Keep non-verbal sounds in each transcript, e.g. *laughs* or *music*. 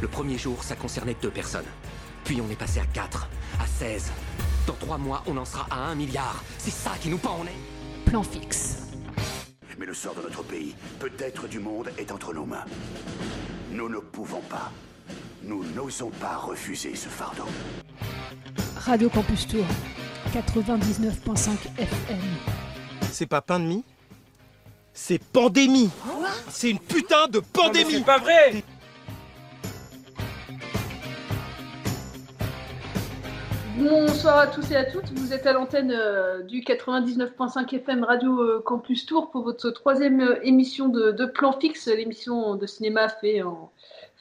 Le premier jour, ça concernait deux personnes. Puis on est passé à 4, à 16. Dans trois mois, on en sera à un milliard. C'est ça qui nous pend en est. Plan fixe. Mais le sort de notre pays, peut-être du monde, est entre nos mains. Nous ne pouvons pas. Nous n'osons pas refuser ce fardeau. Radio Campus Tour, 99.5 FM. C'est pas pain de mie? C'est pandémie C'est une putain de pandémie C'est pas vrai Bonsoir à tous et à toutes, vous êtes à l'antenne euh, du 99.5 FM Radio euh, Campus Tour pour votre troisième euh, émission de, de Plan Fixe, l'émission de cinéma fait en,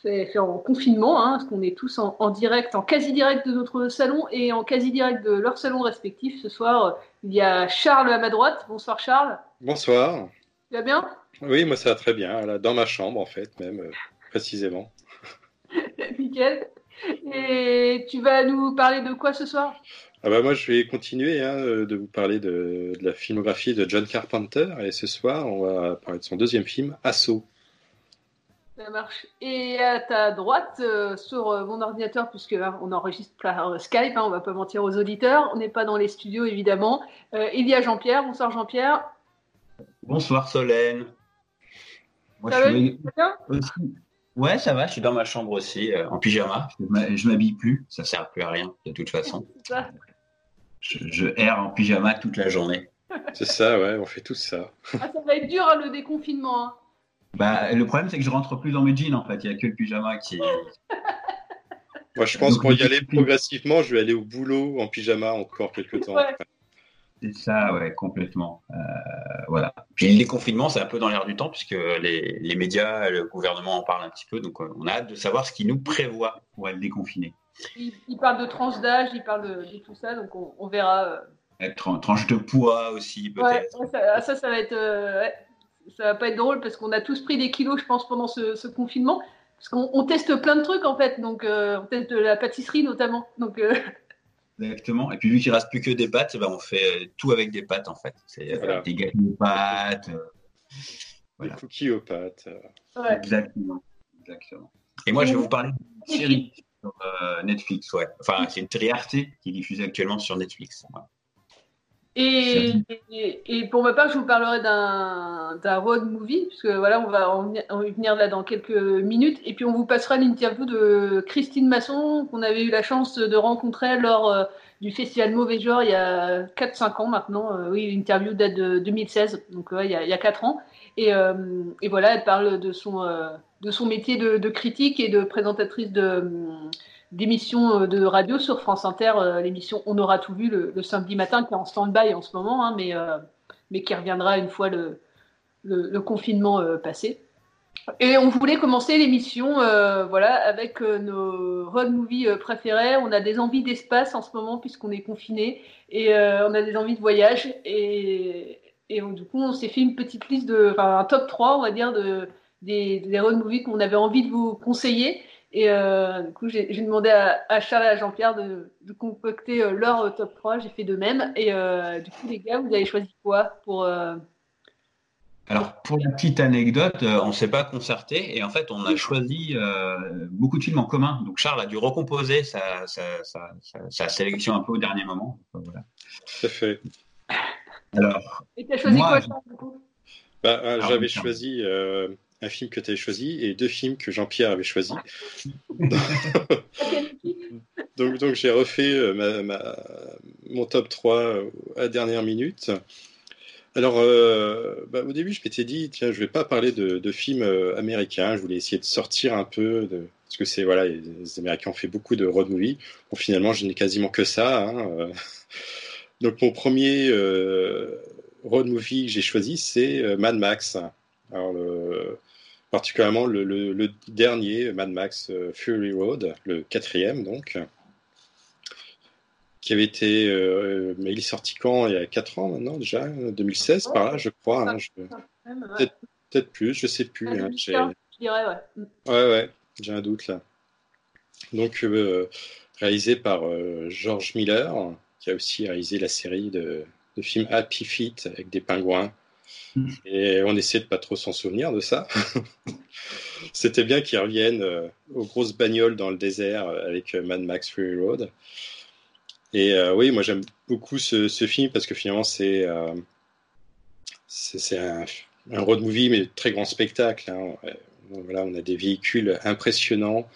fait, fait en confinement, hein, parce qu'on est tous en, en direct, en quasi-direct de notre salon et en quasi-direct de leur salon respectif. Ce soir, il y a Charles à ma droite. Bonsoir Charles. Bonsoir. Tu vas bien? Oui, moi ça va très bien, dans ma chambre en fait, même précisément. *laughs* Nickel. Et tu vas nous parler de quoi ce soir? Ah bah moi je vais continuer hein, euh, de vous parler de, de la filmographie de John Carpenter et ce soir on va parler de son deuxième film, Assaut. Ça marche. Et à ta droite, euh, sur euh, mon ordinateur, puisque hein, on enregistre par euh, Skype, hein, on va pas mentir aux auditeurs, on n'est pas dans les studios évidemment. Euh, il y a Jean-Pierre. Bonsoir Jean-Pierre. Bonsoir Solène. Moi, Ça va, je suis Ouais, ça va, je suis dans ma chambre aussi, euh, en pyjama. Je m'habille plus, ça sert plus à rien de toute façon. *laughs* Ça. Je, je erre en pyjama toute la journée. C'est ça, ouais, on fait tout ça. Ah, ça va être dur hein, le déconfinement. hein. Bah, le problème, c'est que je rentre plus dans mes jeans en fait. Il y a que le pyjama qui. Moi je pense Donc, pour y aller progressivement, je vais aller au boulot en pyjama encore quelques temps. Ouais. C'est ça, ouais, complètement. Euh, voilà. Puis le déconfinement, c'est un peu dans l'air du temps puisque les, les médias, le gouvernement en parlent un petit peu. Donc, euh, on a hâte de savoir ce qui nous prévoit pour être déconfiné. Il, il parle de tranche d'âge, il parle de, de tout ça, donc on, on verra. euh. Être en tranche de poids aussi, peut-être. Ouais, ouais, ça, ça, ça va être, euh, ouais, ça va pas être drôle parce qu'on a tous pris des kilos, je pense, pendant ce, ce confinement. Parce qu'on on teste plein de trucs en fait, donc euh, on teste de la pâtisserie notamment. Donc euh, Exactement. Et puis vu qu'il reste plus que des pâtes, ben, on fait euh, tout avec des pâtes en fait. C'est euh, Voilà. des gâteaux de pâtes. euh, Voilà. Des cookies aux pâtes. ouais. Exactement. Exactement. Et moi, je vais vous parler d'une série sur euh, Netflix. Ouais. Enfin, c'est une série Arte qui est diffusée actuellement sur Netflix. Et, et, et pour ma part, je vous parlerai d'un road movie, puisque voilà, on va en, venir- en y venir là dans quelques minutes. Et puis on vous passera l'interview de Christine Masson, qu'on avait eu la chance de rencontrer lors euh, du festival Mauvais Genre il y a 4-5 ans maintenant. Euh, oui, l'interview date de 2016, donc ouais, il, y a, il y a 4 ans. Et, euh, et voilà, elle parle de son, de son métier de, de critique et de présentatrice de. D'émissions euh, de radio sur France Inter, euh, l'émission On aura tout vu le, samedi matin, qui est en stand-by en ce moment, hein, mais, euh, mais qui reviendra une fois le, confinement passé. Et on voulait commencer l'émission voilà, avec nos road movies euh, préférés. On a des envies d'espace en ce moment puisqu'on est confiné et on a des envies de voyage. Et, du coup, on s'est fait une petite liste, de, un top 3, on va dire, de, des, des road movies qu'on avait envie de vous conseiller. Et euh, du coup, j'ai demandé à, à Charles et à Jean-Pierre de, de concocter euh, leur euh, top 3. J'ai fait de même. Et euh, du coup, les gars, vous avez choisi quoi pour. euh, Alors, pour la petite anecdote, euh, on ne s'est pas concerté et en fait, on a choisi euh, beaucoup de films en commun. Donc, Charles a dû recomposer sa, sa, sa, sa- sa sélection un peu au dernier moment. Voilà. Tout à fait. Alors, Et t'as choisi Moi, quoi, Charles, du coup? Bah, euh, Ah, J'avais choisi euh, un film que tu avais choisi et deux films que Jean-Pierre avait choisi. Film *laughs* Donc, donc j'ai refait euh, ma, ma- mon top 3 euh, à dernière minute. Alors, euh, bah, au début, je m'étais dit, tiens, je vais pas parler de, de films américains. Je voulais essayer de sortir un peu de. Parce que c'est, voilà, les, les Américains ont fait beaucoup de road movies. Bon, finalement, je n'ai quasiment que ça. hein. Donc, mon premier euh, road movie que j'ai choisi, c'est Mad Max. Alors, le- particulièrement le, le- le dernier, Mad Max euh, Fury Road, le quatrième, donc qui avait été. euh, mais il est sorti quand? Il y a 4 ans maintenant déjà 2016 par là, je crois. hein, je-. Peut-être plus, je sais plus. Ah, hein, 2015, j'ai- dirais, ouais. Ouais, ouais, j'ai un doute là. Donc, euh, réalisé par euh, George Miller, qui a aussi réalisé la série de, de films Happy Feet avec des pingouins. Et on essayait de pas trop s'en souvenir de ça. *laughs* C'était bien qu'ils reviennent euh, aux grosses bagnoles dans le désert euh, avec euh, Mad Max Fury Road. Et oui, moi j'aime beaucoup ce, film parce que finalement c'est c'est un, road movie mais très grand spectacle. Hein. Voilà, on a des véhicules impressionnants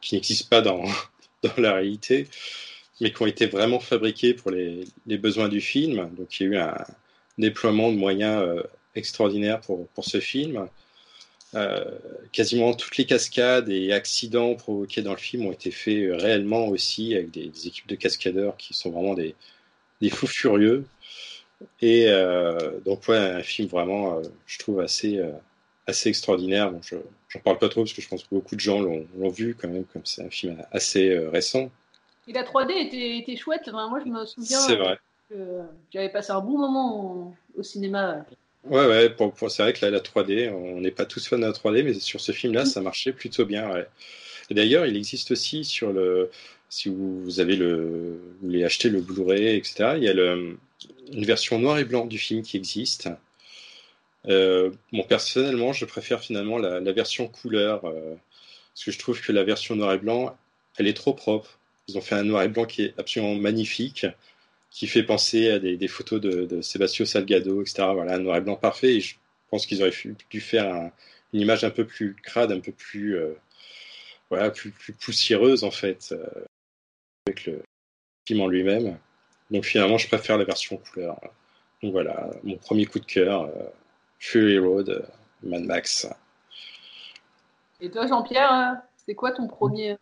qui n'existent pas dans, *laughs* dans la réalité, mais qui ont été vraiment fabriqués pour les, les besoins du film. Donc il y a eu un déploiement de moyens extraordinaires pour, pour ce film. Euh, quasiment toutes les cascades et accidents provoqués dans le film ont été faits euh, réellement aussi avec des, équipes de cascadeurs qui sont vraiment des, des fous furieux. Et euh, donc, ouais, un film vraiment, je trouve, assez, assez extraordinaire. Bon, je n'en parle pas trop parce que je pense que beaucoup de gens l'ont vu quand même, comme c'est un film assez récent. Et la 3D était, était chouette. moi, je me souviens. C'est vrai. J'avais passé un bon moment au cinéma Ouais, ouais, pour, c'est vrai que la 3D, on n'est pas tous fans de la 3D, mais sur ce film-là, ça marchait plutôt bien. Ouais. D'ailleurs, il existe aussi sur le. Si vous avez le, vous voulez acheter le Blu-ray, etc., il y a une version noir et blanc du film qui existe. Euh, personnellement, je préfère finalement la, la version couleur, euh, parce que je trouve que la version noir et blanc, elle est trop propre. Ils ont fait un noir et blanc qui est absolument magnifique qui fait penser à des, photos de, de, Sebastio Salgado, etc. Voilà, noir et blanc parfait. Et je pense qu'ils auraient dû faire une image un peu plus crade, un peu plus, euh, voilà, plus, poussiéreuse en fait, euh, avec le film en lui-même. Donc finalement, je préfère la version couleur. Donc voilà, mon premier coup de cœur, euh, Fury Road, Mad Max. Et toi, Jean-Pierre, c'est quoi ton premier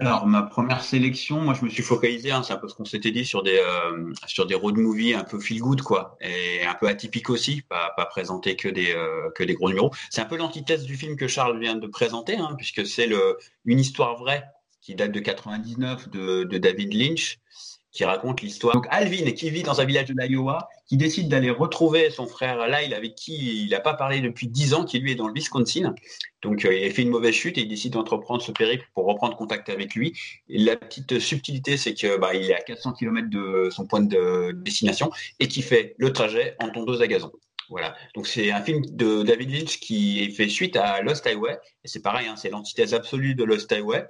alors ma première sélection, moi je me suis focalisé, hein, c'est un peu ce qu'on s'était dit sur des euh, sur des road movies un peu feel good quoi, et un peu atypique aussi, pas pas présenter que des euh, que des gros numéros. C'est un peu l'antithèse du film que Charles vient de présenter, hein, puisque c'est le une histoire vraie qui date de 99 de, de David Lynch qui raconte l'histoire. Donc Alvin, qui vit dans un village de l'Iowa, qui décide d'aller retrouver son frère Lyle, avec qui il n'a pas parlé depuis dix ans, qui lui est dans le Wisconsin. Donc euh, il a fait une mauvaise chute et il décide d'entreprendre ce périple pour reprendre contact avec lui. La petite subtilité, c'est que bah, est à 400 km de son point de destination et qui fait le trajet en tondeuse à gazon. Voilà. Donc c'est un film de David Lynch qui fait suite à Lost Highway. Et c'est pareil, hein, c'est l'antithèse absolue de Lost Highway.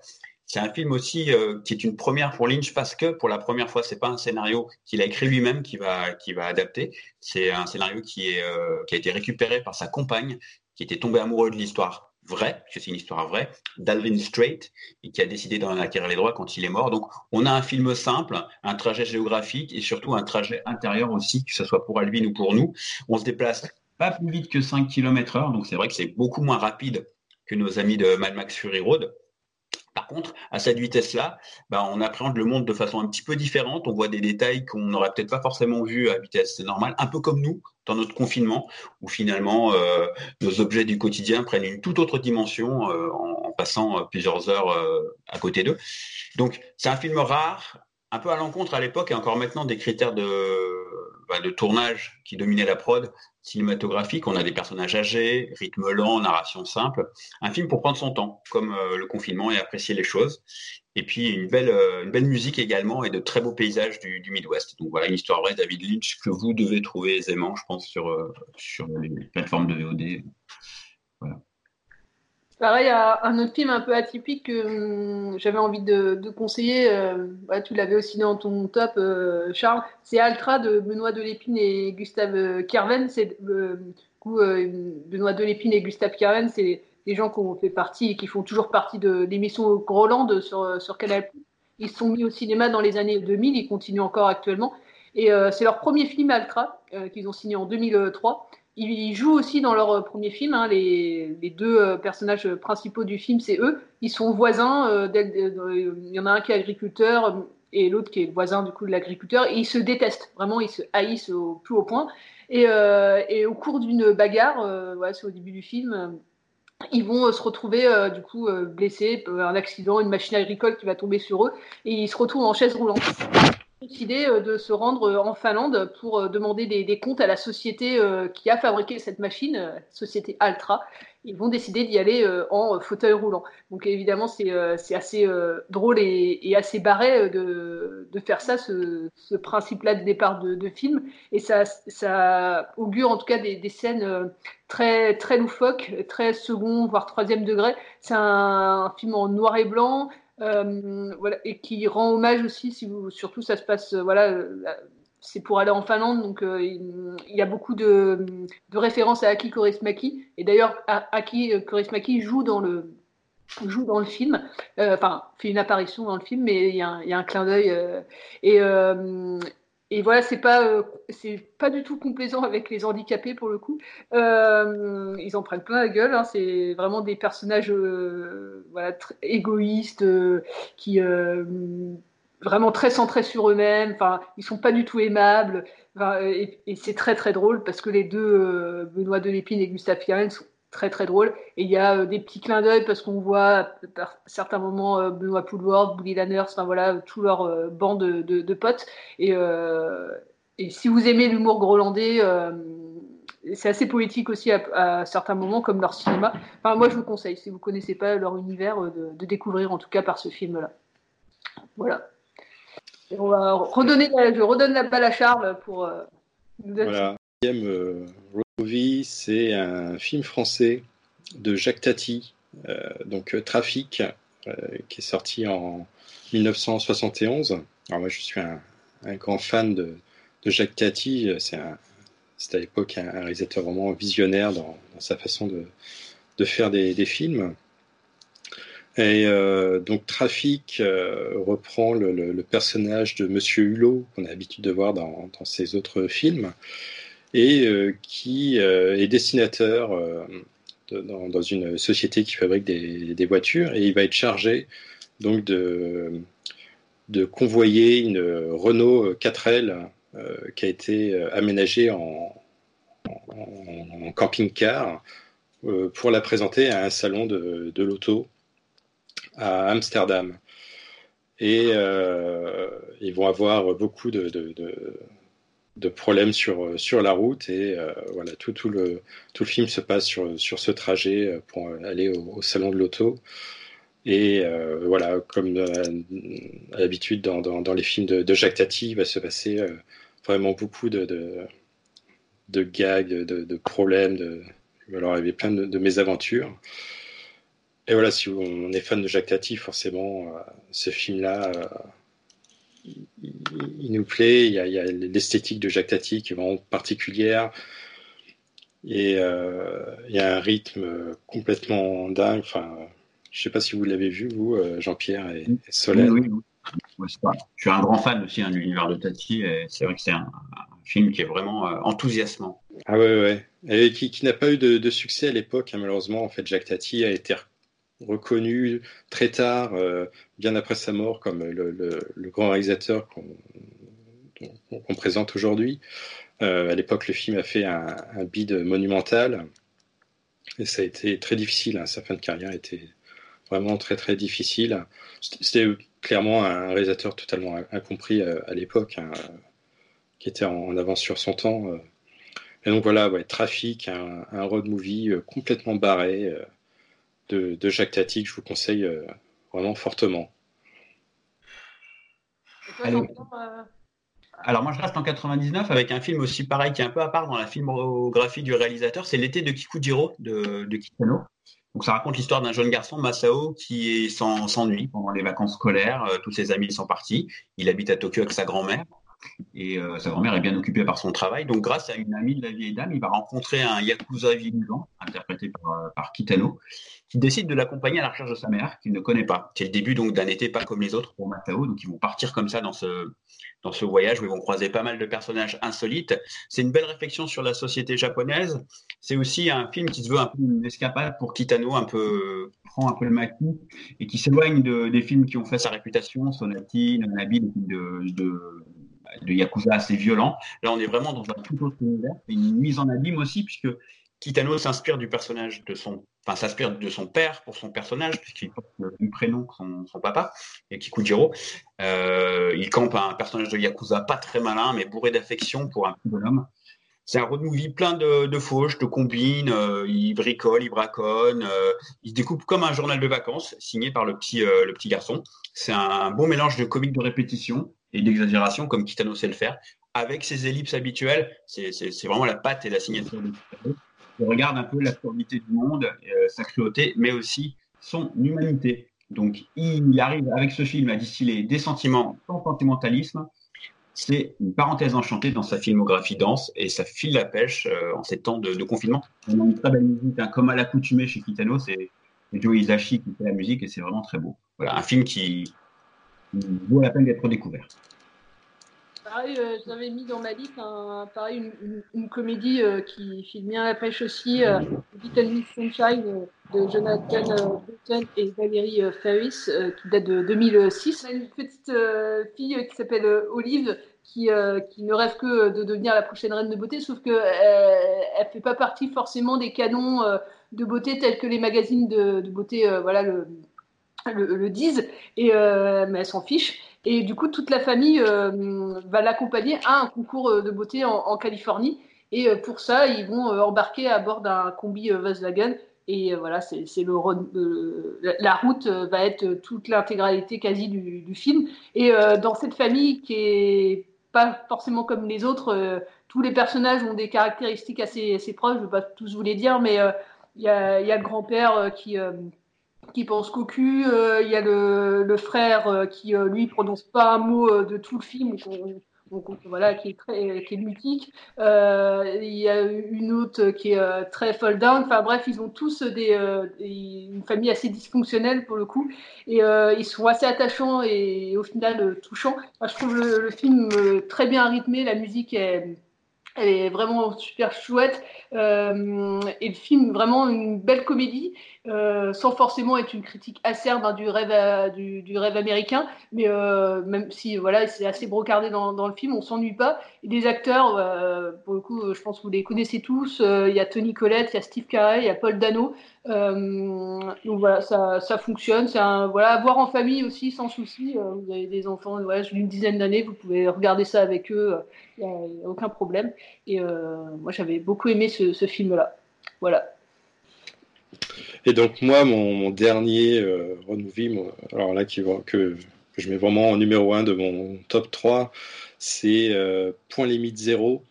C'est un film aussi euh, qui est une première pour Lynch parce que pour la première fois, c'est pas un scénario qu'il a écrit lui-même qui va qui va adapter. C'est un scénario qui est euh, qui a été récupéré par sa compagne qui était tombée amoureuse de l'histoire vraie, parce que c'est une histoire vraie, d'Alvin Strait, et qui a décidé d'en acquérir les droits quand il est mort. Donc, on a un film simple, un trajet géographique et surtout un trajet intérieur aussi, que ce soit pour Alvin ou pour nous. On se déplace pas plus vite que 5 km heure, donc c'est vrai que c'est beaucoup moins rapide que nos amis de Mad Max Fury Road. Par contre, à cette vitesse-là, bah, on appréhende le monde de façon un petit peu différente. On voit des détails qu'on n'aurait peut-être pas forcément vus à vitesse normale, un peu comme nous dans notre confinement, où finalement euh, nos objets du quotidien prennent une toute autre dimension euh, en, passant euh, plusieurs heures à côté d'eux. Donc, c'est un film rare, un peu à l'encontre à l'époque et encore maintenant des critères de, bah, de tournage qui dominaient la prod cinématographique. On a des personnages âgés, rythme lent, narration simple. Un film pour prendre son temps, comme euh, le confinement, et apprécier les choses. Et puis une belle, euh, une belle musique également et de très beaux paysages du, Midwest. Donc voilà une histoire vraie, David Lynch, que vous devez trouver aisément, je pense, sur, euh, sur les plateformes de VOD. Pareil, un autre film un peu atypique que hum, j'avais envie de, conseiller, euh, tu l'avais aussi dans ton top, euh, Charles, c'est Altra de Benoît Delépine et Gustave Kerven. C'est euh, Benoît Delépine et Gustave Kerven, c'est des gens qui ont fait partie et qui font toujours partie de l'émission Groland sur, Canal. Ils sont mis au cinéma dans les années 2000, ils continuent encore actuellement. Et c'est leur premier film Altra qu'ils ont signé en 2003. Ils jouent aussi dans leur euh, premier film. Hein, les, deux euh, personnages principaux du film, c'est eux. Ils sont voisins. Euh, il y en a un qui est agriculteur et l'autre qui est voisin du coup de l'agriculteur. Et ils se détestent. Vraiment, ils se haïssent au plus haut point. Et, au cours d'une bagarre, c'est au début du film, ils vont se retrouver du coup blessés, un accident, une machine agricole qui va tomber sur eux, et ils se retrouvent en chaise roulante. Décidé euh, de se rendre euh, en Finlande pour euh, demander des, comptes à la société qui a fabriqué cette machine, société Altra. Ils vont décider d'y aller en fauteuil roulant. Donc évidemment, c'est assez drôle et, assez barré de, faire ça, ce, principe-là de départ de, film. Et ça, ça augure en tout cas des, scènes très, très loufoques, très second, voire troisième degré. C'est un film en noir et blanc. Euh, voilà, et qui rend hommage aussi, si vous, surtout ça se passe, euh, voilà, euh, c'est pour aller en Finlande, donc il, y a beaucoup de, références à Aki Kaurismäki, et d'ailleurs Aki Kaurismäki joue dans le joue dans le film, enfin fait une apparition dans le film, mais il y a un, clin d'œil et et voilà, c'est pas, euh, c'est pas du tout complaisant avec les handicapés pour le coup. Euh, ils en prennent plein la gueule. Hein. c'est vraiment des personnages, euh, voilà, égoïstes, qui vraiment très centrés sur eux-mêmes. Enfin, ils sont pas du tout aimables. et, c'est très très drôle parce que les deux, Benoît Delépine et Gustave Firen, sont très très drôle. Et il y a euh, des petits clins d'œil parce qu'on voit par certains moments euh, Benoît Poulward, Bully Lanners, enfin voilà, tout leur euh, band de, de, potes. Et, et, si vous aimez l'humour grolandais, c'est assez poétique aussi à, certains moments, comme leur cinéma. Enfin, moi, je vous conseille, si vous connaissez pas leur univers, de, découvrir en tout cas par ce film-là. Voilà. on va redonner, je redonne la balle à Charles pour. voilà c'est un film français de Jacques Tati, euh, donc euh, Trafic, euh, qui est sorti en 1971. Alors moi, je suis un, grand fan de, Jacques Tati. C'est à l'époque un, réalisateur vraiment visionnaire dans, sa façon de, faire des, films. Et donc Trafic reprend le, personnage de Monsieur Hulot qu'on a l'habitude de voir dans, dans, ses autres films et euh, qui euh, est destinateur euh, dans, une société qui fabrique des, voitures et il va être chargé donc de, de convoyer une Renault 4L qui a été aménagée en, camping-car pour la présenter à un salon de, de l'auto à Amsterdam. Et ils vont avoir beaucoup de, de problèmes sur, euh, sur la route et euh, voilà tout, tout, le, tout le film se passe sur, sur ce trajet euh, pour aller au, salon de l'auto. Et voilà comme à l'habitude dans, dans, les films de, Jacques Tati il va se passer vraiment beaucoup de, de, gags de, de, problèmes de il y avait plein de, mésaventures. Et voilà si on est fan de Jacques Tati forcément ce film il, nous plaît. Il y a, l'esthétique de Jacques Tati qui est vraiment particulière. Et euh, il y a un rythme complètement dingue. Enfin, je ne sais pas si vous l'avez vu, vous, euh, Jean-Pierre et, Solène. Oui, oui, je suis un grand fan aussi hein, de l'univers de Tati. C'est vrai que c'est un, film qui est vraiment euh, enthousiasmant. Ah ouais, ouais. Et qui, n'a pas eu de, succès à l'époque, hein, malheureusement. En fait, Jacques Tati a été reconnu très tard, euh, bien après sa mort, comme le, grand réalisateur qu'on présente aujourd'hui. Euh, à l'époque, le film a fait un, bid monumental et ça a été très difficile. Hein. Sa fin de carrière était vraiment très très difficile. C'était clairement un réalisateur totalement incompris euh, à, l'époque, hein, qui était en, avance sur son temps. Et donc voilà, ouais, Trafic, un, un road movie complètement barré de, Jacques Tati que je vous conseille euh, vraiment fortement. Euh, alors, moi je reste en 99 avec un film aussi pareil qui est un peu à part dans la filmographie du réalisateur, c'est L'été de Kikujiro de, de Kitano. Donc ça raconte l'histoire d'un jeune garçon, Masao, qui s'ennuie pendant les vacances scolaires. Euh, tous ses amis sont partis. Il habite à Tokyo avec sa grand-mère et euh, sa grand-mère est bien occupée par son travail. Donc, grâce à une amie de la vieille dame, il va rencontrer un yakuza vivant, interprété par, euh, Kitano, qui décide de l'accompagner à la recherche de sa mère, qu'il ne connaît pas. C'est le début d'un été pas comme les autres pour Matao. Donc, ils vont partir comme ça dans ce, dans ce voyage où ils vont croiser pas mal de personnages insolites. C'est une belle réflexion sur la société japonaise. C'est aussi un film qui se veut un peu une escapade pour Kitano, un peu prend un peu le maquis et qui s'éloigne de, des films qui ont fait sa réputation, Sonatine, Nabi, de, de de Yakuza assez violent. Là, on est vraiment dans un tout autre univers. une mise en abîme aussi, puisque Kitano s'inspire du personnage de son, enfin s'inspire de son père pour son personnage puisqu'il porte le même prénom que son, papa et Kikujiro. Euh, il campe un personnage de yakuza pas très malin mais bourré d'affection pour un petit bonhomme. C'est un road movie plein de, de fauches, de combines. Euh, il bricole, il braconne. Euh, il découpe comme un journal de vacances signé par le petit, euh, le petit garçon. C'est un, bon mélange de comique de répétition et d'exagération comme Kitano sait le faire avec ses ellipses habituelles. C'est vraiment la patte et la signature de Kitano on regarde un peu l'absurdité du monde, sa cruauté, mais aussi son humanité. Donc, il arrive avec ce film à distiller des sentiments sans sentimentalisme. C'est une parenthèse enchantée dans sa filmographie dense et ça file la pêche euh, en ces temps de, confinement. On a une très belle musique, hein, comme à l'accoutumée chez Kitano, c'est Joe Isashi qui fait la musique et c'est vraiment très beau. Voilà, un film qui vaut la peine d'être découvert. Pareil, euh, j'avais mis dans ma liste un, pareil, une, comédie euh, qui filme bien la pêche aussi, euh, Little Miss Sunshine de Jonathan Button et Valérie Ferris, qui date de 2006. Une petite fille qui s'appelle Olive, qui, qui, ne rêve que de devenir la prochaine reine de beauté, sauf qu'elle elle fait pas partie forcément des canons de beauté tels que les magazines de, beauté voilà, le, le, disent, et, mais elle s'en fiche. Et du coup, toute la famille euh, va l'accompagner à un concours euh, de beauté en, Californie. Et euh, pour ça, ils vont embarquer à bord d'un combi Volkswagen. Et voilà, c'est le, la route va être toute l'intégralité quasi du, film. Et dans cette famille qui est pas forcément comme les autres, tous les personnages ont des caractéristiques assez, assez proches. Je ne vais pas tous vous les dire, mais il y a, y, a, le grand-père qui qui pense cocu. Euh, il y a le, frère euh, qui, euh, lui, prononce pas un mot de tout le film. Voilà, qui est très, qui est mutique. Il y a une autre qui est très fall down. Enfin bref, ils ont tous des, une famille assez dysfonctionnelle pour le coup, et ils sont assez attachants et, au final touchants. je trouve le, film très bien rythmé, la musique est elle est vraiment super chouette. Euh, et le film, vraiment une belle comédie, euh, sans forcément être une critique acerbe hein, du, rêve du, du, rêve américain. Mais euh, même si voilà, c'est assez brocardé dans, dans, le film, on s'ennuie pas. Et des acteurs, euh, pour le coup, je pense que vous les connaissez tous. Euh, il y a Tony Collette, il y a Steve Carell, il y a Paul Dano. Euh, donc voilà, ça, ça fonctionne. C'est un voilà, à voir en famille aussi sans souci. Euh, vous avez des enfants voilà, d'une dizaine d'années, vous pouvez regarder ça avec eux, il n'y a, aucun problème. Et euh, moi, j'avais beaucoup aimé ce, film-là. Voilà. Et donc moi, mon, dernier euh, alors là que, je mets vraiment en numéro 1 de mon top 3, c'est Point Limite Zéro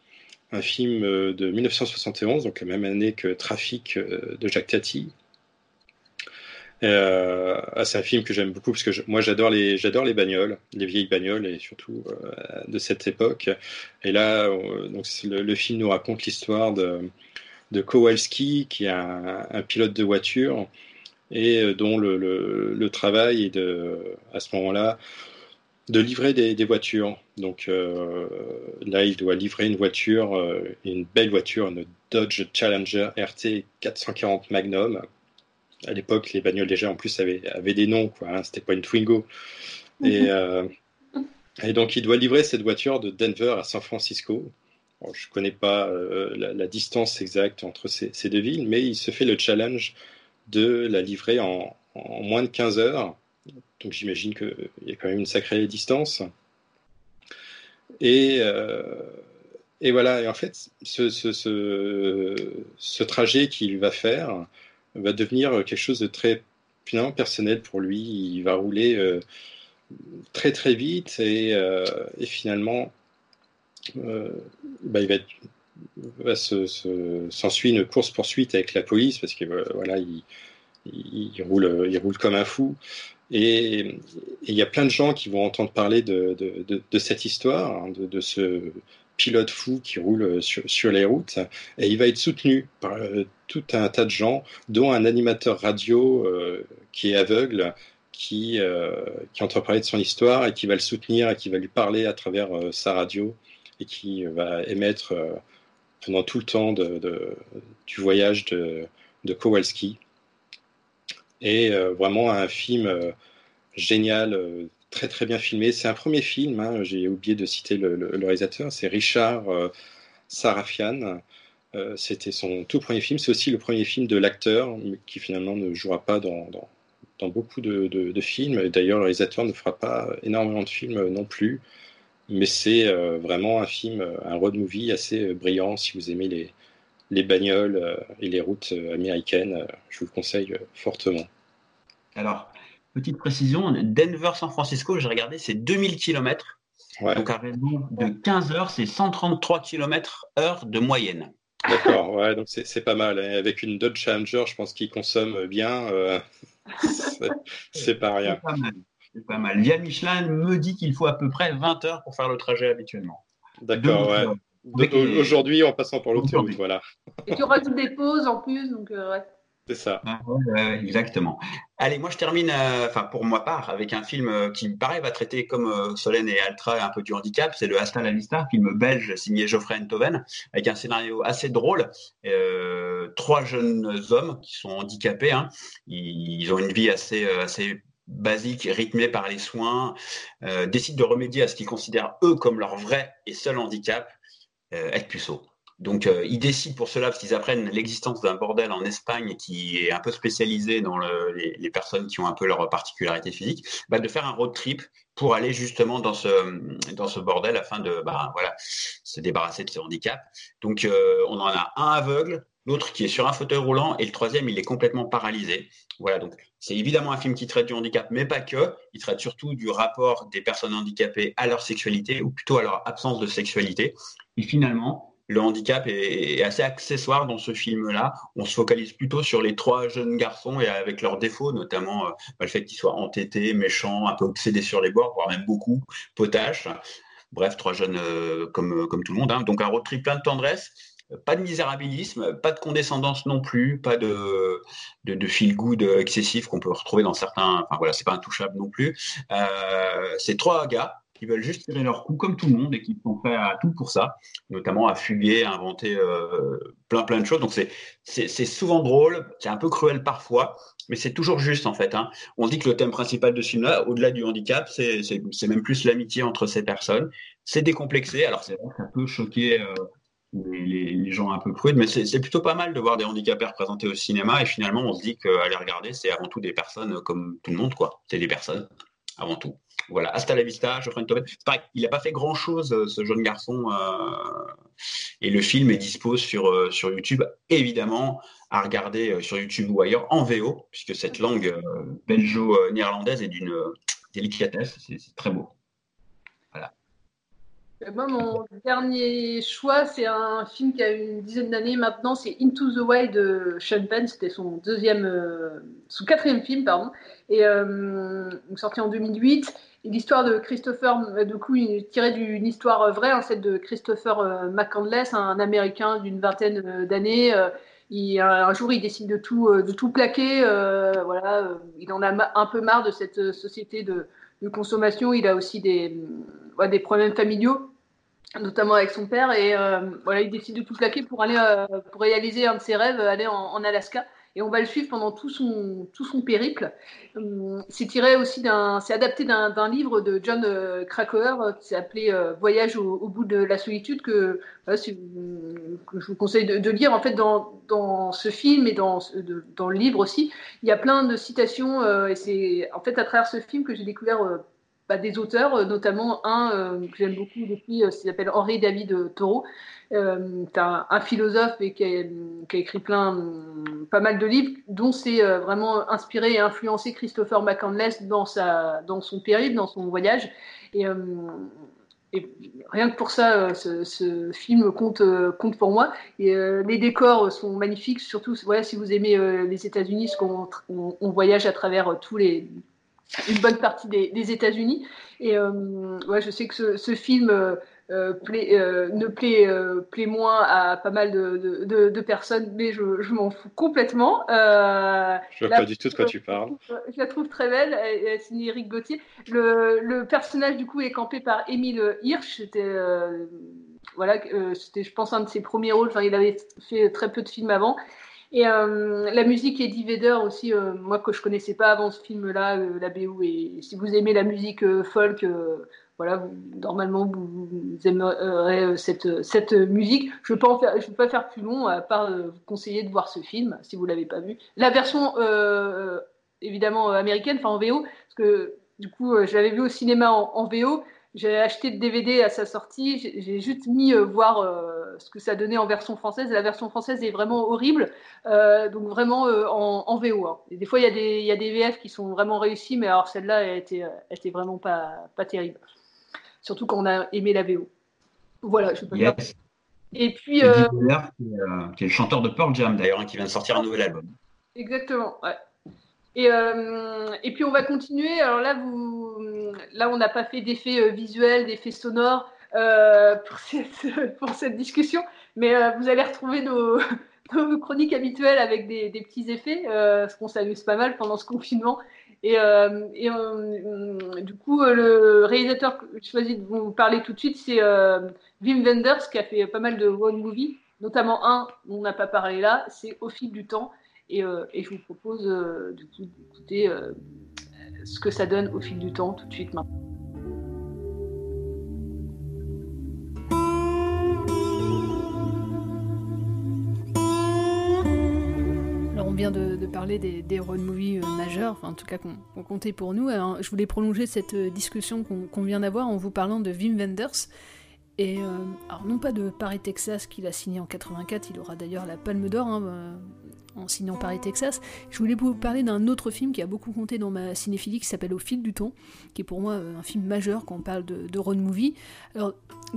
un film euh, de 1971, donc la même année que Trafic euh, de Jacques Tati. Euh, c'est un film que j'aime beaucoup parce que moi j'adore les j'adore les bagnoles, les vieilles bagnoles et surtout de cette époque. Et là, donc le, film nous raconte l'histoire de, de Kowalski qui est un, pilote de voiture et dont le, le travail est de à ce moment-là de livrer des, voitures. Donc euh, là, il doit livrer une voiture, euh, une belle voiture, une Dodge Challenger RT 440 Magnum. À l'époque, les bagnoles déjà en plus avaient, des noms, quoi. Hein, C'était pas une Twingo. Et, mhm. euh, et, donc, il doit livrer cette voiture de Denver à San Francisco. je ne connais pas la, distance exacte entre ces, deux villes, mais il se fait le challenge de la livrer en, en moins de 15 heures donc j'imagine qu'il y a quand même une sacrée distance. Et, euh, et voilà, et en fait, ce, ce, ce, trajet qu'il va faire va devenir quelque chose de très finalement personnel pour lui. Il va rouler euh, très très vite et, euh, finalement, bah, il va, va s'ensuit une course poursuite avec la police parce que voilà, il, roule, il roule comme un fou. Et il y a plein de gens qui vont entendre parler de, de, cette histoire, hein, de, ce pilote fou qui roule sur, sur, les routes. Et il va être soutenu par euh, tout un tas de gens, dont un animateur radio euh, qui est aveugle, qui, euh, qui entend parler de son histoire et qui va le soutenir et qui va lui parler à travers sa radio et qui va émettre pendant tout le temps du voyage de, Kowalski et euh, vraiment un film euh, génial, euh, très très bien filmé. C'est un premier film, hein, j'ai oublié de citer le, réalisateur, c'est Richard Sarafian. C'était son tout premier film. C'est aussi le premier film de l'acteur qui finalement ne jouera pas dans, dans, beaucoup de, de, de films. D'ailleurs, le réalisateur ne fera pas énormément de films non plus. Mais c'est vraiment un film, un road movie assez brillant si vous aimez les, les bagnoles et les routes américaines. Je vous le conseille fortement. Alors, petite précision, Denver-San Francisco, j'ai regardé, c'est 2000 km. Donc à raison de 15 heures, c'est 133 km heure de moyenne. D'accord, ouais, donc c'est pas mal. Hein. Avec une Dodge Challenger, je pense qu'il consomme bien. Euh, *laughs* c'est pas rien. C'est pas mal. Pas mal. Via Michelin me dit qu'il faut à peu près 20 heures pour faire le trajet habituellement. D'accord, ouais. Aujourd'hui, en passant par l'autoroute, voilà. Et tu rajoutes des pauses en plus, donc euh, ouais. C'est ça. exactement. Allez, moi je termine, euh, enfin pour ma part, avec un film euh, qui, pareil, va traiter comme euh, Solène et Altra un peu du handicap. C'est le Hasta la Vista, film belge signé Geoffrey Enthoven, avec un scénario assez drôle. trois jeunes hommes qui sont handicapés. Hein. Ils, ont une vie assez, assez basique, rythmée par les soins, décident de remédier à ce qu'ils considèrent eux comme leur vrai et seul handicap, être puceau. Donc, euh, ils décident pour cela, parce qu'ils apprennent l'existence d'un bordel en Espagne qui est un peu spécialisé dans le, les, personnes qui ont un peu leur particularité physique, bah, de faire un road trip pour aller justement dans ce, dans ce bordel afin de bah, voilà, se débarrasser de ce handicap. Donc, euh, on en a un aveugle, l'autre qui est sur un fauteuil roulant et le troisième, il est complètement paralysé. Voilà, donc c'est évidemment un film qui traite du handicap, mais pas que. Il traite surtout du rapport des personnes handicapées à leur sexualité, ou plutôt à leur absence de sexualité. Et finalement, le handicap est, assez accessoire dans ce film-là. On se focalise plutôt sur les trois jeunes garçons et avec leurs défauts, notamment euh, bah, le fait qu'ils soient entêtés, méchants, un peu obsédés sur les bords, voire même beaucoup, potaches. Bref, trois jeunes euh, comme, comme tout le monde. Hein. Donc un road trip plein de tendresse pas de misérabilisme, pas de condescendance non plus, pas de feel good excessif qu'on peut retrouver dans certains. Enfin voilà, c'est pas intouchable non plus. Euh, c'est trois gars qui veulent juste tirer leur coup comme tout le monde et qui sont prêts à tout pour ça, notamment à fuguer, à inventer euh, plein plein de choses. Donc c'est souvent drôle, c'est un peu cruel parfois, mais c'est toujours juste en fait. Hein. On dit que le thème principal de ce film-là, au-delà du handicap, c'est même plus l'amitié entre ces personnes. C'est décomplexé. Alors c'est vrai que ça peut choquer. Euh, les, les, gens un peu prudes, mais c'est plutôt pas mal de voir des handicapés représentés au cinéma et finalement on se dit qu'à regarder, c'est avant tout des personnes comme tout le monde, quoi. C'est des personnes avant tout. Voilà, hasta la vista, Geoffrey Tobin. il n'a pas fait grand chose, euh, ce jeune garçon. Euh, et le film est dispo sur, euh, sur YouTube, évidemment, à regarder sur YouTube ou ailleurs en VO, puisque cette langue belgeo-néerlandaise est d'une délicatesse. C'est très beau. Voilà. Moi, mon dernier choix, c'est un film qui a une dizaine d'années maintenant, c'est Into the Wild de Sean Penn. C'était son deuxième, son quatrième film, pardon, et sorti en 2008 l'histoire de Christopher, euh, du coup, tirée d'une histoire euh, vraie, hein, celle de Christopher euh, McCandless, un Américain d'une vingtaine d'années. un jour, il décide de tout, de tout plaquer. voilà, il en a un peu marre de cette société de, de consommation. Il a aussi des, des problèmes familiaux, notamment avec son père. Et voilà, il décide de tout plaquer pour aller, pour réaliser un de ses rêves, aller en Alaska et on va le suivre pendant tout son, tout son périple. Hum, c'est tiré aussi d'un, c'est adapté d'un, livre de John euh, Krakauer euh, qui s'est appelé euh, Voyage au, bout de la solitude que, je vous conseille de, lire. En fait, dans, dans ce film et dans, dans le livre aussi, il y a plein de citations et c'est en fait à travers ce film que j'ai découvert bah, des auteurs, notamment un que j'aime beaucoup depuis, qui s'appelle Henri David Thoreau, euh, un, philosophe et qui, a, écrit plein, pas mal de livres, dont c'est euh, vraiment inspiré et influencé Christopher McCandless dans, sa, dans son périple, dans son voyage. Et, euh, et rien que pour ça, euh, ce, film compte, compte pour moi. Et, les décors sont magnifiques, surtout voilà, si vous aimez les États-Unis, parce qu'on on, on voyage à travers tous les, une bonne partie des, des États-Unis. Et ouais, je sais que ce, ce film euh, euh, ne plaît, euh, plaît moins à pas mal de, de, de personnes, mais je, je m'en fous complètement. je vois pas du tout de quoi tu parles. Je la trouve très belle, elle, signée Eric Gauthier. Le, le, personnage du coup est campé par Émile Hirsch. C'était voilà, c'était je pense un de ses premiers rôles. Enfin, il avait fait très peu de films avant. Et la musique Eddie Vedder aussi, moi que je connaissais pas avant ce film-là, la BO. Et si vous aimez la musique folk, voilà, normalement vous, aimerez cette, cette musique. Je ne vais, pas faire plus long, à part vous conseiller de voir ce film si vous l'avez pas vu. La version évidemment américaine, enfin en VO, parce que du coup, je l'avais vu au cinéma en VO. J'ai acheté le DVD à sa sortie, j'ai juste mis euh, voir euh, ce que ça donnait en version française. La version française est vraiment horrible, euh, donc vraiment en, en, VO. Hein. Et des fois, il y, a des, y a des VF qui sont vraiment réussis, mais alors celle-là, elle était, elle était vraiment pas, pas terrible. Surtout quand on a aimé la VO. Voilà, je peux yes. Et puis. qui, est, qui, est, le chanteur de Pearl Jam d'ailleurs, hein, qui vient de sortir un nouvel album. Exactement, ouais. Et, euh, et, puis on va continuer. Alors là, vous, là on n'a pas fait d'effets euh, visuels, d'effets sonores euh, *laughs* pour, cette, discussion, mais euh, vous allez retrouver nos, *laughs* chroniques habituelles avec des, petits effets, euh, parce qu'on s'amuse pas mal pendant ce confinement. Et, euh, et du coup, le réalisateur que je choisis de vous parler tout de suite, c'est Wim Wenders qui a fait pas mal de road movies, notamment un dont on n'a pas parlé là, c'est Au fil du temps. Euh, et, je vous propose euh, d'écouter euh, ce que ça donne au fil du temps tout de suite maintenant. De, parler des, road movies majeurs, enfin, en tout cas qu'on comptait pour nous. je voulais prolonger cette discussion qu'on vient d'avoir en vous parlant de Wim Wenders. Et alors non pas de Paris Texas qu'il a signé en 84, il aura d'ailleurs la Palme d'Or hein, en signant Paris, Texas. Je voulais vous parler d'un autre film qui a beaucoup compté dans ma cinéphilie qui s'appelle Au fil du temps, qui est pour moi euh, un film majeur quand on parle de, road movie. Alors,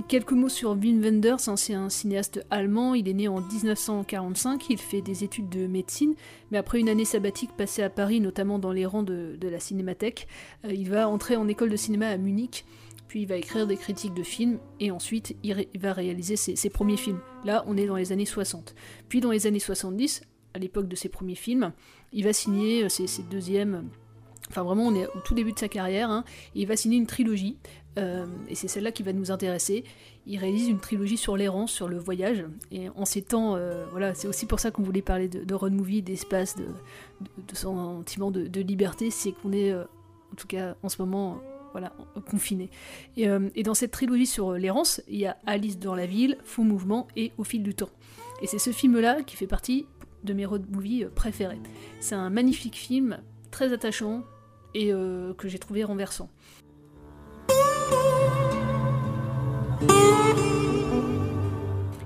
quelques mots sur Wim Wenders, un cinéaste allemand, il est né en 1945, il fait des études de médecine, mais après une année sabbatique passée à Paris, notamment dans les rangs de, la cinémathèque, euh, il va entrer en école de cinéma à Munich puis il va écrire des critiques de films, et ensuite il, va réaliser ses, ses, premiers films. Là, on est dans les années 60. Puis dans les années 70, à l'époque de ses premiers films. Il va signer euh, ses, deuxièmes. Enfin, vraiment, on est au tout début de sa carrière. Hein, il va signer une trilogie. Euh, et c'est celle-là qui va nous intéresser. Il réalise une trilogie sur l'errance, sur le voyage. Et en ces temps, euh, voilà, c'est aussi pour ça qu'on voulait parler de, road movie, d'espace, de, de, sentiment de, liberté. C'est qu'on est, en tout cas, en ce moment, voilà, confiné. Et, et, dans cette trilogie sur l'errance, il y a Alice dans la ville, Faux mouvement et Au fil du temps. Et c'est ce film-là qui fait partie de mes road movies euh, préférés. C'est un magnifique film, très attachant et euh, que j'ai trouvé renversant.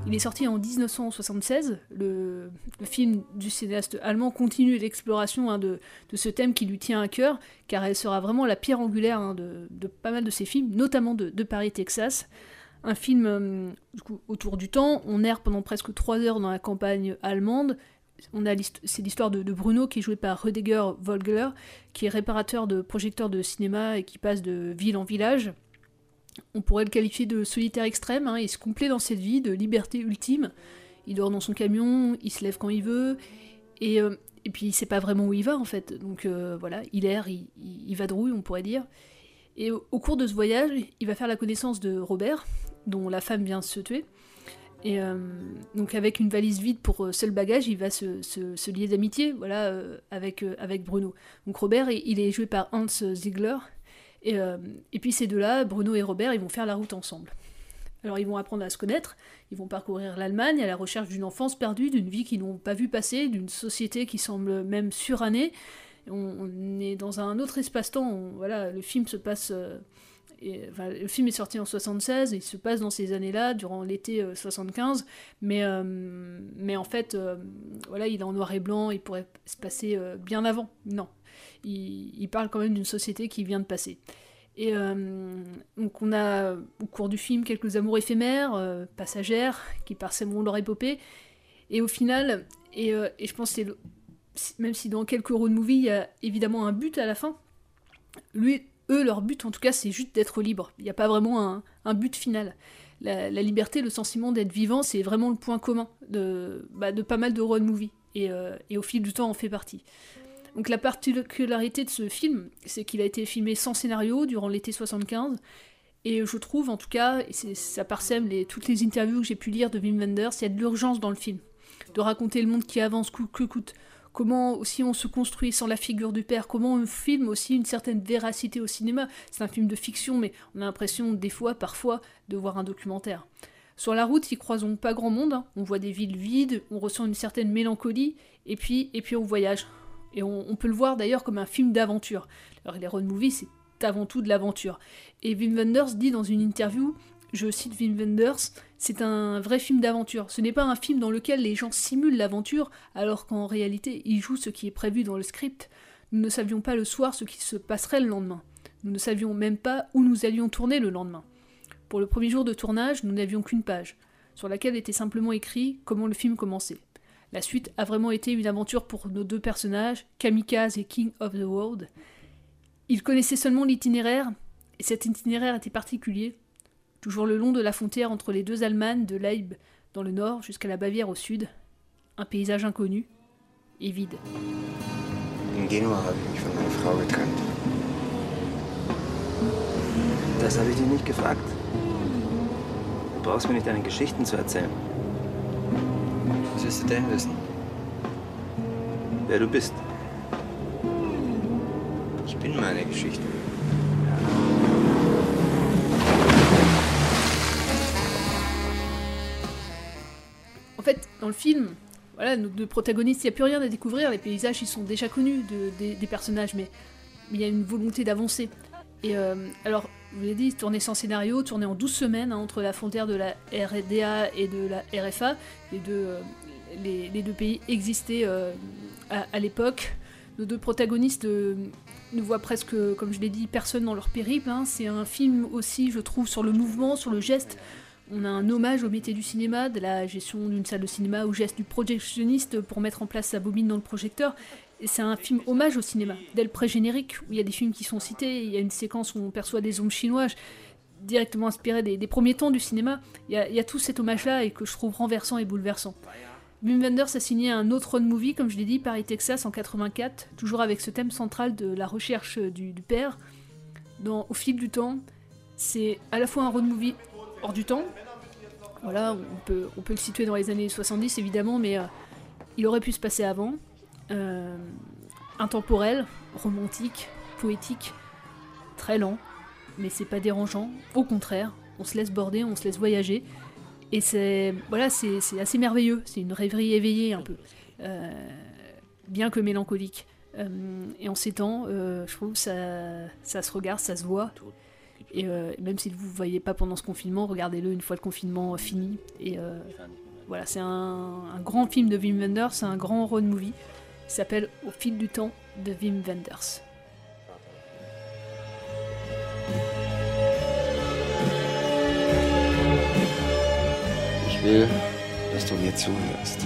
Il est sorti en 1976. Le, film du cinéaste allemand continue l'exploration hein, de, ce thème qui lui tient à cœur, car elle sera vraiment la pierre angulaire hein, de, pas mal de ses films, notamment de, Paris, Texas. Un film euh, autour du temps. On erre pendant presque trois heures dans la campagne allemande on a c'est l'histoire de, Bruno qui est joué par Rüdiger Volgler, qui est réparateur de projecteurs de cinéma et qui passe de ville en village. On pourrait le qualifier de solitaire extrême, hein, il se complaît dans cette vie de liberté ultime. Il dort dans son camion, il se lève quand il veut, et, euh, et puis il sait pas vraiment où il va en fait. Donc euh, voilà, il erre, il, il, va de rouille, on pourrait dire. Et au, au cours de ce voyage, il va faire la connaissance de Robert, dont la femme vient se tuer. Et euh, donc avec une valise vide pour euh, seul bagage, il va se, lier d'amitié, voilà, euh, avec, Bruno. Donc Robert, il est joué par Hans Ziegler. Et, puis ces deux-là, Bruno et Robert, ils vont faire la route ensemble. Alors ils vont apprendre à se connaître, ils vont parcourir l'Allemagne à la recherche d'une enfance perdue, d'une vie qu'ils n'ont pas vu passer, d'une société qui semble même surannée. On, on est dans un autre espace-temps, voilà, le film se passe le film est sorti en 76, il se passe dans ces années-là, durant l'été 75, euh, mais, euh, mais en fait, euh, voilà, il est en noir et blanc, il pourrait se passer bien avant. Non, il, parle quand même d'une société qui vient de passer. Et donc on a au cours du film quelques amours éphémères, passagères, qui parsemeront leur épopée, et au final, et, et je pense que même si dans quelques road movies il y a évidemment un but à la fin, lui eux, leur but en tout cas, c'est juste d'être libre. Il n'y a pas vraiment un, but final. La, liberté, le sentiment d'être vivant, c'est vraiment le point commun de, bah, de pas mal de road movies. Euh, et, au fil du temps, on fait partie. Donc la particularité de ce film, c'est qu'il a été filmé sans scénario durant l'été 75. Et je trouve, en tout cas, et ça parsème toutes les interviews que j'ai pu lire de Wim Wenders, il y a de l'urgence dans le film. de raconter le monde qui avance coûte que coûte. Comment aussi on se construit sans la figure du père, comment on filme aussi une certaine véracité au cinéma. C'est un film de fiction, mais on a l'impression des fois, parfois, de voir un documentaire. Sur la route, ils croisons pas grand monde, hein. on voit des villes vides, on ressent une certaine mélancolie, et puis, et puis on voyage. Et on, peut le voir d'ailleurs comme un film d'aventure. Alors les road movies, c'est avant tout de l'aventure. Et Wim Wenders dit dans une interview, je cite Wim Wenders, c'est un vrai film d'aventure. Ce n'est pas un film dans lequel les gens simulent l'aventure, alors qu'en réalité, ils jouent ce qui est prévu dans le script. Nous ne savions pas le soir ce qui se passerait le lendemain. Nous ne savions même pas où nous allions tourner le lendemain. Pour le premier jour de tournage, nous n'avions qu'une page, sur laquelle était simplement écrit comment le film commençait. La suite a vraiment été une aventure pour nos deux personnages, Kamikaze et King of the World. Ils connaissaient seulement l'itinéraire, et cet itinéraire était particulier, toujours le long de la frontière entre les deux Allemagnes de Leib dans le nord jusqu'à la Bavière au sud, un paysage inconnu et vide. In Genua habe ich mich von meiner Frau getrennt. Das habe ich dich nicht gefragt. Du brauchst mir nicht deine Geschichten zu erzählen. Was willst du denn wissen? Wer du bist. Ich bin meine Geschichte. En fait, dans le film, voilà, nos deux protagonistes, il n'y a plus rien à découvrir, les paysages ils sont déjà connus de, des personnages, mais il y a une volonté d'avancer. Et euh, alors, vous l'avez dit, tourné sans scénario, tourné en 12 semaines hein, entre la frontière de la RDA et de la RFA. Les deux, euh, les, deux pays existaient euh, à, l'époque. Nos deux protagonistes ne voient presque, comme je l'ai dit, personne dans leur périple. Hein. C'est un film aussi, je trouve, sur le mouvement, sur le geste. On a un hommage au métier du cinéma, de la gestion d'une salle de cinéma, au geste du projectionniste pour mettre en place sa bobine dans le projecteur c'est un film hommage au cinéma. Dès le pré-générique, où il y a des films qui sont cités, il y a une séquence où on perçoit des ombres chinoises directement inspirées des, premiers temps du cinéma. Il y, a, tout cet hommage-là et que je trouve renversant et bouleversant. Wim Wenders a signé un autre road movie, comme je l'ai dit, Paris, Texas, en 84, toujours avec ce thème central de la recherche du, père. Dans, au fil du temps, c'est à la fois un road movie hors du temps, voilà, on peut, on peut le situer dans les années 70 évidemment, mais euh, il aurait pu se passer avant. Euh, intemporel, romantique, poétique, très lent, mais c'est pas dérangeant. Au contraire, on se laisse border, on se laisse voyager. Et c'est voilà, c'est assez merveilleux. C'est une rêverie éveillée un peu, euh, bien que mélancolique. Et en ces temps, je trouve ça, ça se regarde, ça se voit. Et même si vous ne voyez pas pendant ce confinement, regardez-le une fois le confinement fini. Et voilà, c'est un, un, grand film de Wim Wenders, c'est un grand road movie s'appelle Au fil du temps de Wim Wenders. Ich will, dass du mir zuhörst.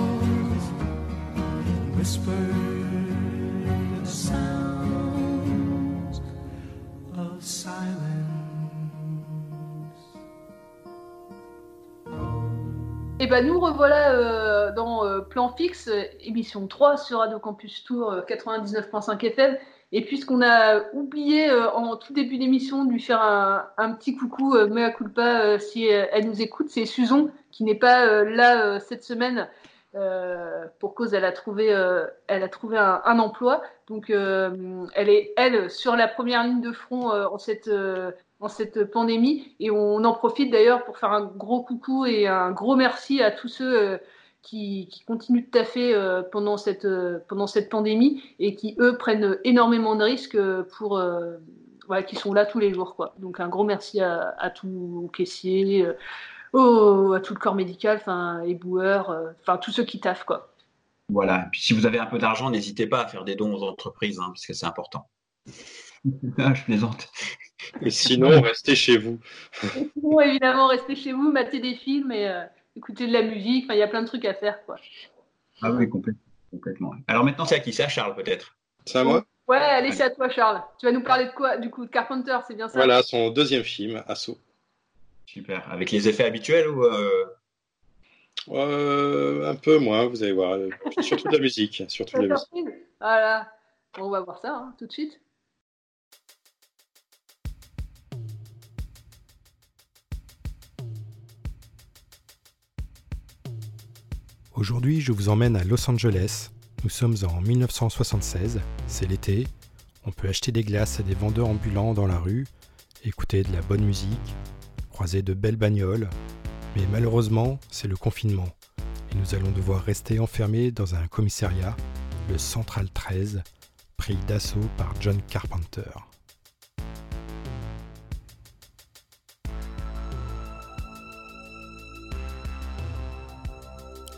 Et ben nous revoilà euh, dans euh, Plan Fixe, euh, émission 3 sur Radio Campus Tour euh, 99.5 FM. Et puisqu'on a oublié euh, en tout début d'émission de lui faire un, petit coucou, euh, mea culpa, euh, si euh, elle nous écoute, c'est Susan qui n'est pas euh, là euh, cette semaine euh, pour cause elle a trouvé, euh, elle a trouvé un, emploi. Donc euh, elle est elle sur la première ligne de front en cette en cette pandémie. Et on en profite d'ailleurs pour faire un gros coucou et un gros merci à tous ceux qui, continuent de taffer pendant, cette, pendant cette pandémie et qui, eux, prennent énormément de risques pour. voilà, qui sont là tous les jours. Quoi. Donc un gros merci à, tous aux caissiers, au- à tout le corps médical, enfin, éboueurs, euh, enfin tous ceux qui taffent. Quoi. Voilà. Puis si vous avez un peu d'argent, n'hésitez pas à faire des dons aux entreprises, hein, parce que c'est important. *laughs* Ah, je plaisante. Mais sinon, restez chez vous. Sinon, évidemment, restez chez vous, matez des films et euh, écoutez de la musique. Enfin, il y a plein de trucs à faire. Quoi. Ah oui, complètement. complètement. Alors maintenant, c'est à qui ça, Charles, peut-être? C'est à moi? Ouais, allez, c'est à toi, Charles. Tu vas nous parler de quoi? Du coup, de Carpenter, c'est bien ça? Voilà, son deuxième film, Assaut. Super. Avec les effets habituels ou euh, Euh, un peu moins, vous allez voir. Surtout de la musique. Surtout de La musique. Voilà. On va voir ça hein, tout de suite. Aujourd'hui, je vous emmène à Los Angeles. Nous sommes en 1976, c'est l'été. On peut acheter des glaces à des vendeurs ambulants dans la rue, écouter de la bonne musique, de belles bagnoles. Mais malheureusement, c'est le confinement. Et nous allons devoir rester enfermés dans un commissariat, le Central 13, pris d'assaut par John Carpenter.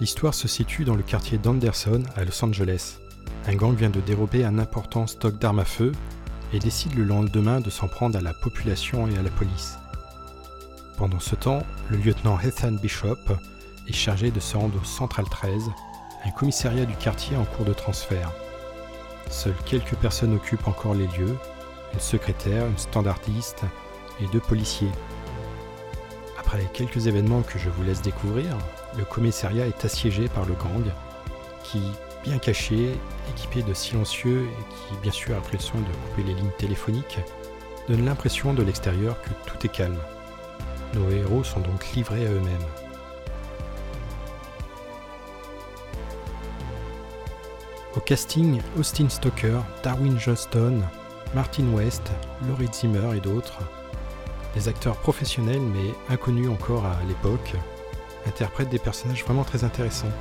L'histoire se situe dans le quartier d'Anderson à Los Angeles. Un gang vient de dérober un important stock d'armes à feu et décide le lendemain de s'en prendre à la population et à la police. Pendant ce temps, le lieutenant Ethan Bishop est chargé de se rendre au Central 13, un commissariat du quartier en cours de transfert. Seules quelques personnes occupent encore les lieux, une secrétaire, une standardiste et deux policiers. Après quelques événements que je vous laisse découvrir, le commissariat est assiégé par le gang, qui, bien caché, équipé de silencieux et qui bien sûr a pris le soin de couper les lignes téléphoniques, donne l'impression de l'extérieur que tout est calme. Nos héros sont donc livrés à eux-mêmes. Au casting, Austin Stoker, Darwin Johnston, Martin West, Laurie Zimmer et d'autres. Des acteurs professionnels mais inconnus encore à l'époque interprètent des personnages vraiment très intéressants.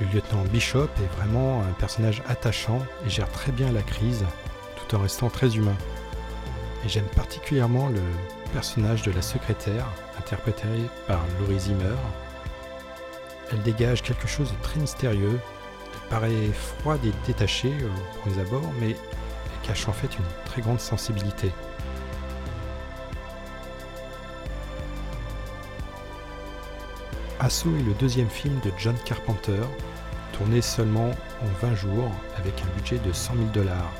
Le lieutenant Bishop est vraiment un personnage attachant et gère très bien la crise tout en restant très humain. Et j'aime particulièrement le, personnage de la secrétaire, interprétée par Laurie Zimmer. Elle dégage quelque chose de très mystérieux. Elle paraît froide et détachée au premier abord, mais elle cache en fait une très grande sensibilité. Assaut est le deuxième film de John Carpenter, tourné seulement en 20 jours avec un budget de 100 000 dollars.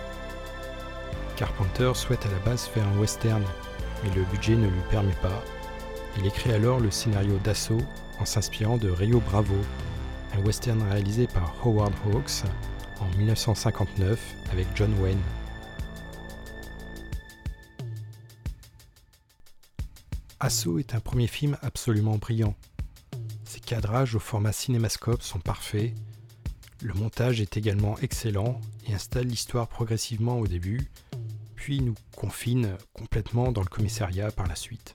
Carpenter souhaite à la base faire un western, mais le budget ne lui permet pas. Il écrit alors le scénario d'Assaut en s'inspirant de Rio Bravo, un western réalisé par Howard Hawks en 1959 avec John Wayne. Assaut est un premier film absolument brillant. Ses cadrages au format cinémascope sont parfaits. Le montage est également excellent et installe l'histoire progressivement au début, nous confine complètement dans le commissariat par la suite.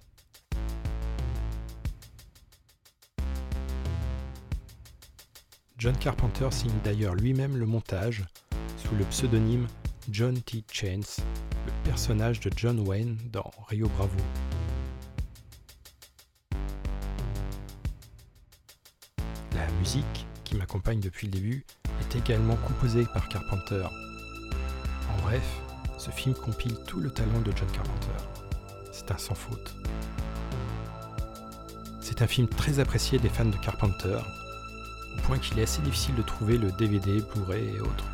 John Carpenter signe d'ailleurs lui-même le montage sous le pseudonyme John T. Chance, le personnage de John Wayne dans Rio Bravo. La musique, qui m'accompagne depuis le début, est également composée par Carpenter. En bref, ce film compile tout le talent de John Carpenter. C'est un sans faute. C'est un film très apprécié des fans de Carpenter, au point qu'il est assez difficile de trouver le DVD, Blu-ray et autres.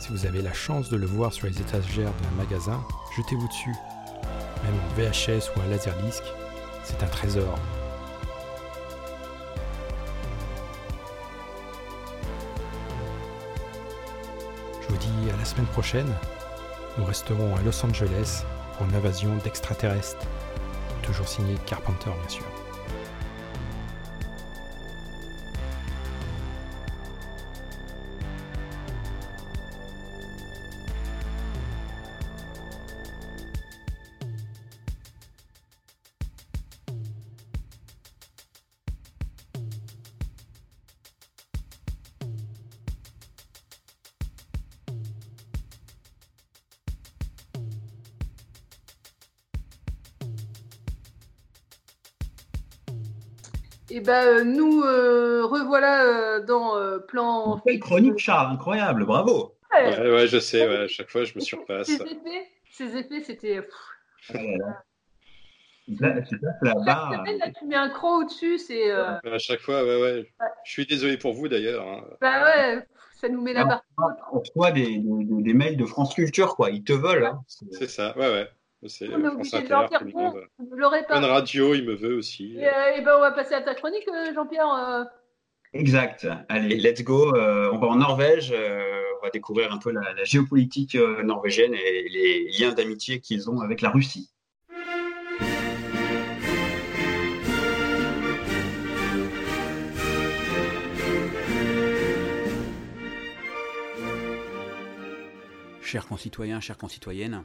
Si vous avez la chance de le voir sur les étagères d'un magasin, jetez-vous dessus. Même en VHS ou un laserdisc, c'est un trésor. Je vous dis à la semaine prochaine. Nous resterons à Los Angeles une invasion d'extraterrestres. Toujours signé Carpenter, bien sûr. Ben nous euh, revoilà euh, dans euh, plan. Quelle chronique, Charles, incroyable, bravo. Ouais. Ouais, ouais, je sais, ouais, à chaque fois je me surpasse. Ces effets, ces effets, c'était. Là, c'est là, la barre. là, tu mets un cran au-dessus, c'est. euh, À chaque fois, ouais, ouais. Je suis désolé pour vous d'ailleurs. hein. Bah ouais, ça nous met la barre. On reçoit des, des- des mails de France Culture, quoi. Ils te veulent. hein. C'est ça, ouais, ouais. C'est On Bon, vous l'aurez pas. Fun Radio, il me veut aussi. Et, euh, et ben on va passer à ta chronique, euh, Jean-Pierre. euh. Exact. Allez, let's go. Euh, on va en Norvège. euh, on va découvrir un peu la, la géopolitique norvégienne et les liens d'amitié qu'ils ont avec la Russie. Chers concitoyens, chères concitoyennes,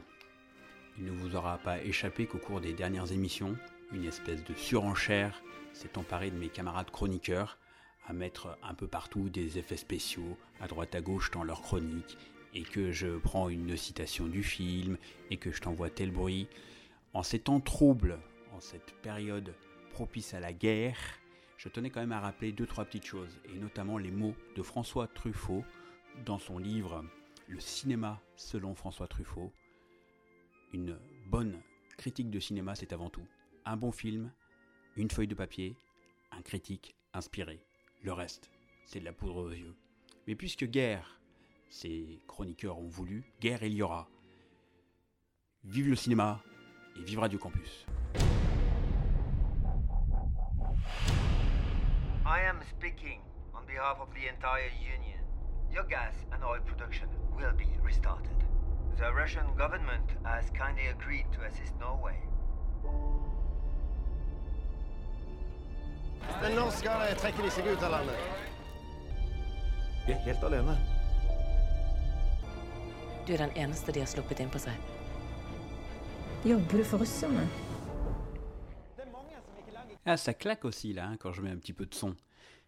il ne vous aura pas échappé qu'au cours des dernières émissions, une espèce de surenchère s'est emparée de mes camarades chroniqueurs à mettre un peu partout des effets spéciaux à droite à gauche dans leurs chroniques et que je prends une citation du film et que je t'envoie tel bruit. En ces temps troubles, en cette période propice à la guerre, je tenais quand même à rappeler deux trois petites choses et notamment les mots de François Truffaut dans son livre Le cinéma selon François Truffaut. Une bonne critique de cinéma, c'est avant tout un bon film, une feuille de papier, un critique inspiré. Le reste, c'est de la poudre aux yeux. Mais puisque guerre, ces chroniqueurs ont voulu, guerre il y aura. Vive le cinéma et vive Radio Campus. Your gas and oil production will. The Russian government has kindly agreed to assist Norway. Den norskere trekker de seg ut av landet. Vi er helt alene. Du er den eneste de har sluppet inn på seg. Jobber du for russerne? Ah, ça claque aussi là, hein, quand je mets un petit peu de son.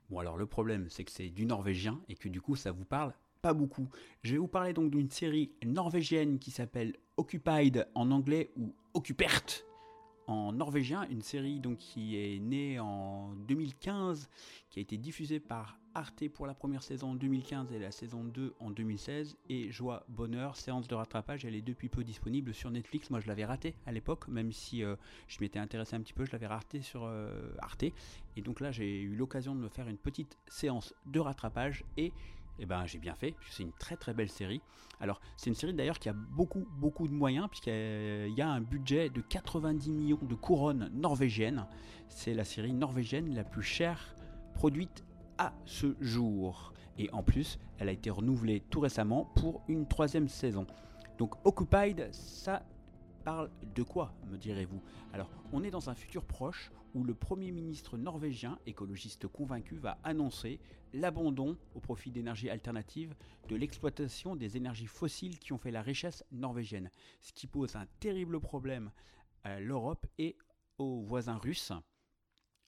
Bon, alors le problème, c'est que c'est du norvégien et que du coup, ça vous parle pas beaucoup. Je vais vous parler donc d'une série norvégienne qui s'appelle Occupied en anglais ou Occupert en norvégien, une série donc qui est née en 2015, qui a été diffusée par Arte pour la première saison en 2015 et la saison 2 en 2016. Et Joie, Bonheur, séance de rattrapage, elle est depuis peu disponible sur Netflix. Moi, je l'avais raté à l'époque, même si euh, je m'étais intéressé un petit peu, je l'avais raté sur euh, Arte. Et donc là, j'ai eu l'occasion de me faire une petite séance de rattrapage et eh ben, j'ai bien fait, puisque c'est une très très belle série. Alors, c'est une série d'ailleurs qui a beaucoup beaucoup de moyens, puisqu'il y a un budget de 90 millions de couronnes norvégiennes. C'est la série norvégienne la plus chère produite à ce jour. Et en plus, elle a été renouvelée tout récemment pour une troisième saison. Donc Occupied, ça parle de quoi, me direz-vous? Alors, on est dans un futur proche où le Premier ministre norvégien, écologiste convaincu, va annoncer l'abandon au profit d'énergies alternatives de l'exploitation des énergies fossiles qui ont fait la richesse norvégienne, ce qui pose un terrible problème à l'Europe et aux voisins russes.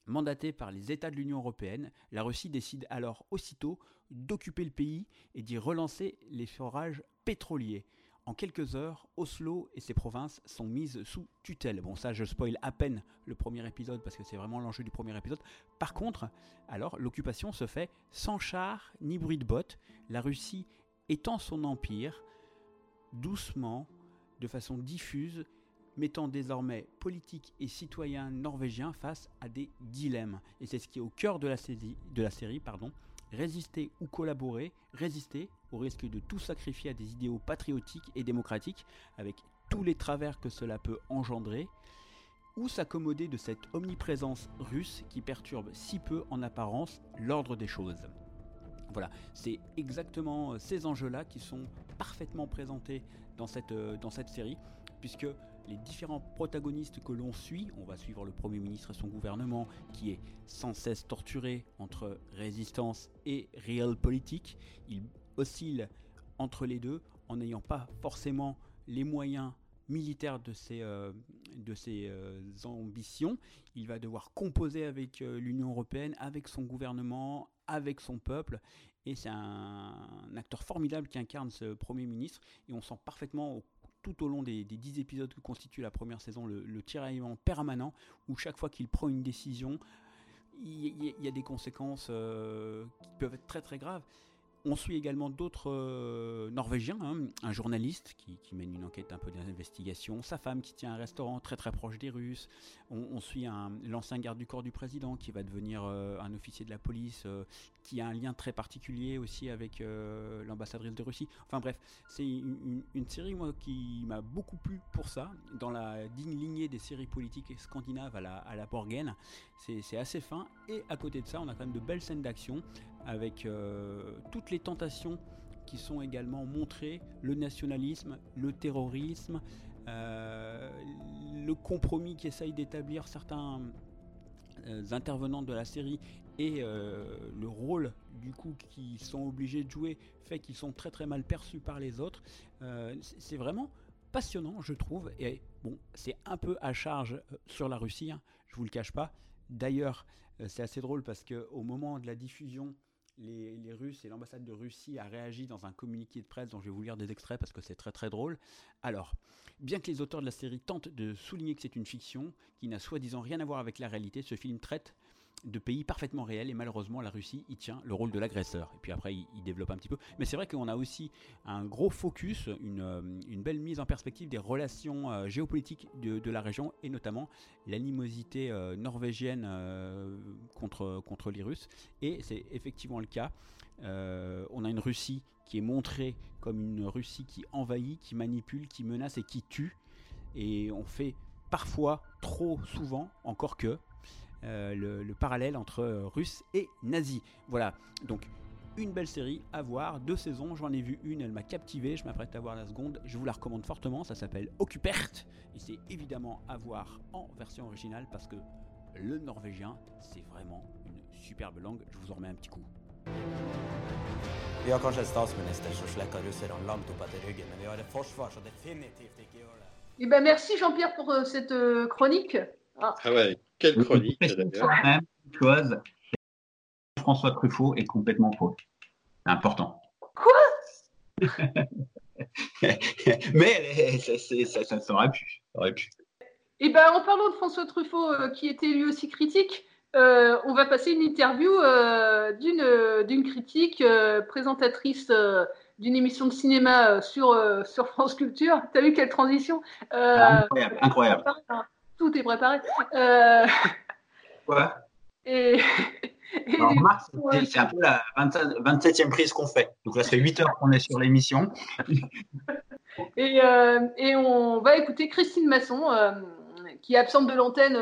Mandaté par les États de l'Union européenne, la Russie décide alors aussitôt d'occuper le pays et d'y relancer les forages pétroliers. En quelques heures, Oslo et ses provinces sont mises sous tutelle. Bon, ça, je spoil à peine le premier épisode parce que c'est vraiment l'enjeu du premier épisode. Par contre, alors, l'occupation se fait sans chars ni bruit de bottes. La Russie étend son empire doucement, de façon diffuse, mettant désormais politiques et citoyens norvégiens face à des dilemmes. Et c'est ce qui est au cœur de la, série, de la série pardon. Résister ou collaborer, résister au risque de tout sacrifier à des idéaux patriotiques et démocratiques, avec tous les travers que cela peut engendrer, ou s'accommoder de cette omniprésence russe qui perturbe si peu en apparence l'ordre des choses. Voilà, c'est exactement ces enjeux-là qui sont parfaitement présentés dans cette, euh, dans cette série, puisque les différents protagonistes que l'on suit, on va suivre le Premier ministre et son gouvernement qui est sans cesse torturé entre résistance et réel politique. Il oscille entre les deux en n'ayant pas forcément les moyens militaires de ses, euh, de ses euh, ambitions. Il va devoir composer avec euh, l'Union européenne, avec son gouvernement, avec son peuple. Et c'est un, acteur formidable qui incarne ce Premier ministre. Et on sent parfaitement tout au long des, dix épisodes que constitue la première saison le, le tiraillement permanent, où chaque fois qu'il prend une décision, il y, a des conséquences qui peuvent être très très graves. On suit également d'autres euh, Norvégiens, hein. un journaliste qui, mène une enquête un peu d'investigation, sa femme qui tient un restaurant très très proche des Russes, on, suit l'ancien garde du corps du président qui va devenir euh, un officier de la police, euh, qui a un lien très particulier aussi avec l'ambassadrice de Russie. Enfin bref, c'est une, série moi, qui m'a beaucoup plu pour ça, dans la digne lignée des séries politiques scandinaves à la, à Borgen. C'est assez fin, et à côté de ça, on a quand même de belles scènes d'action avec euh, toutes les tentations qui sont également montrées, le nationalisme, le terrorisme, euh, le compromis qu'essayent d'établir certains euh, intervenants de la série et le rôle du coup qu'ils sont obligés de jouer fait qu'ils sont très très mal perçus par les autres. c'est vraiment passionnant, je trouve. Et bon, c'est un peu à charge sur la Russie, hein, je vous le cache pas. D'ailleurs, c'est assez drôle parce que au moment de la diffusion les, Russes et l'ambassade de Russie a réagi dans un communiqué de presse dont je vais vous lire des extraits parce que c'est très très drôle. Alors, bien que les auteurs de la série tentent de souligner que c'est une fiction qui n'a soi-disant rien à voir avec la réalité, ce film traite de pays parfaitement réels et malheureusement la Russie y tient le rôle de l'agresseur. Et puis après il, développe un petit peu. Mais c'est vrai qu'on a aussi un gros focus, une, euh, belle mise en perspective des relations euh, géopolitiques de, la région et notamment l'animosité euh, norvégienne contre, contre les Russes. Et c'est effectivement le cas. on a une Russie qui est montrée comme une Russie qui envahit, qui manipule, qui menace et qui tue. Et on fait parfois, trop souvent, encore que, euh, le, parallèle entre euh, russe et nazi. Voilà, donc une belle série à voir, deux saisons, j'en ai vu une, elle m'a captivé, je m'apprête à voir la seconde, je vous la recommande fortement, ça s'appelle Occupert, et c'est évidemment à voir en version originale parce que le norvégien, c'est vraiment une superbe langue, je vous en remets un petit coup. Eh ben merci Jean-Pierre pour euh, cette chronique. Ah, ah ouais, quelle chronique même chose. François Truffaut est complètement faux. C'est important. Quoi? *laughs* Mais ça, ça, ça, aurait pu. Ça aurait pu. Et ben, en parlant de François Truffaut, euh, qui était lui aussi critique, euh, on va passer une interview euh, d'une euh, critique euh, présentatrice euh, d'une émission de cinéma euh, sur, euh, sur France Culture. T'as vu quelle transition? Euh, Incroyable, incroyable. Tout est préparé. Euh, Ouais. et, Alors, coup, c'est- un peu la 27 27e prise qu'on fait. Donc là, ça fait 8 heures qu'on est sur l'émission. *laughs* Et, euh, et on va écouter Christine Masson, euh, qui est absente de l'antenne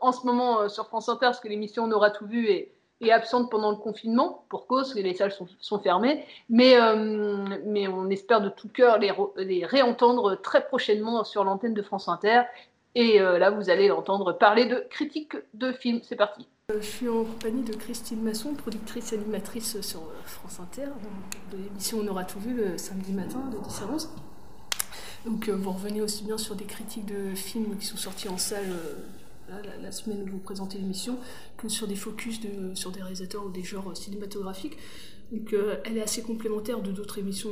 en ce moment sur France Inter, parce que l'émission On aura tout vu et est absente pendant le confinement, pour cause que les salles sont, sont fermées. Mais, euh, mais on espère de tout cœur les réentendre très prochainement sur l'antenne de France Inter. Et euh, là, vous allez entendre parler de critique de films. C'est parti. Je suis en compagnie de Christine Masson, productrice animatrice sur euh, France Inter, euh, de l'émission On aura tout vu le samedi matin de 10 à 11. Donc euh, vous revenez aussi bien sur des critiques de films qui sont sortis en salle la, semaine où vous présentez l'émission, que sur des focus sur des réalisateurs ou des genres cinématographiques. Donc elle est assez complémentaire de d'autres émissions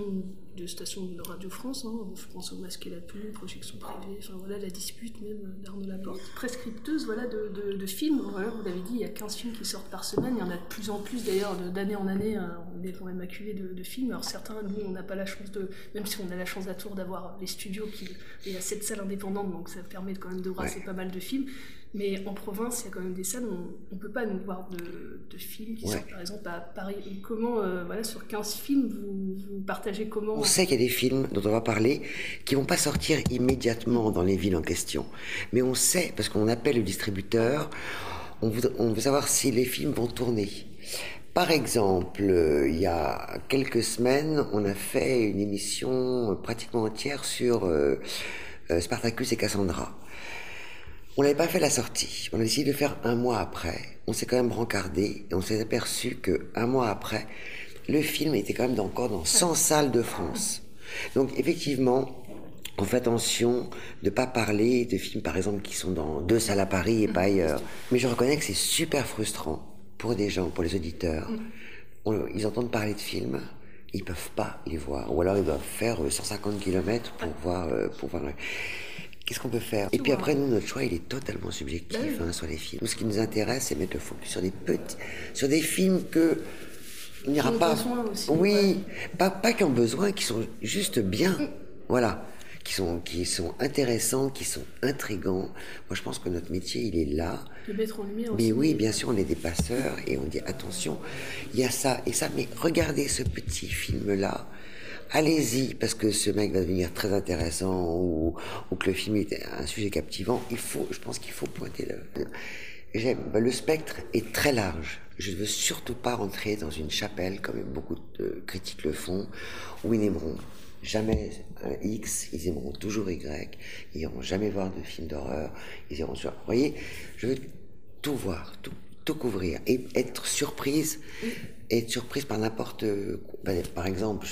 de stations de Radio France. hein. Je pense au Masque et la Plume, Projection privée, enfin voilà, la dispute même d'Arnaud Laporte. Prescripteuse voilà, de, de- de films. Voilà, vous l'avez dit, il y a 15 films qui sortent par semaine. Il y en a de plus en plus d'ailleurs de- d'année en année. hein. On est quand même acculé de, de films. Alors certains, nous, on n'a pas la chance de, même si on a la chance à Tours d'avoir les studios qui, il y a sept salles indépendantes, donc ça permet quand même de brasser pas mal de films. Mais en province, il y a quand même des salles où on ne peut pas nous voir de, de films qui Ouais. sortent par exemple à Paris. Et comment, euh, voilà, sur 15 films, vous, vous partagez comment sait qu'il y a des films dont on va parler qui vont pas sortir immédiatement dans les villes en question. Mais on sait, parce qu'on appelle le distributeur, on veut, on savoir si les films vont tourner. Par exemple, euh, il y a quelques semaines, on a fait une émission pratiquement entière sur euh, euh, Spartacus et Cassandra. On n'avait pas fait la sortie. On a décidé de faire un mois après. On s'est quand même rencardé et on s'est aperçu que un mois après, le film était quand même encore dans 100 salles de France. Donc effectivement, on fait attention de pas parler de films par exemple qui sont dans deux salles à Paris et pas ailleurs. Mais je reconnais que c'est super frustrant pour des gens, pour les auditeurs. On- ils entendent parler de films, ils peuvent pas les voir, ou alors ils doivent faire euh, 150 km pour voir, euh, pour voir. Qu'est-ce qu'on peut faire? Et puis après, nous, notre choix, il est totalement subjectif oui. hein, sur les films. Nous, ce qui nous intéresse, c'est mettre le focus sur des petits, sur des films que il n'ira pas. besoin aussi, oui, pas, pas qui ont besoin, qui sont juste bien. Mm. Voilà. Qui sont, qui sont intéressants, qui sont intrigants. Moi, je pense que notre métier, il est là. de mettre en lumière Mais aussi oui, bien sûr, on est des passeurs et on dit attention, il y a ça et ça, mais regardez ce petit film-là. Allez-y, parce que ce mec va devenir très intéressant ou, ou que le film est un sujet captivant. Il faut, je pense qu'il faut pointer le. J'aime, le spectre est très large. Je ne veux surtout pas rentrer dans une chapelle, comme beaucoup de critiques le font, où ils n'aimeront jamais un X, ils aimeront toujours Y, ils iront jamais voir de film d'horreur, ils iront sur... Vous voyez, je veux tout voir, tout, tout couvrir, et être surprise, être surprise par n'importe... ben, par exemple,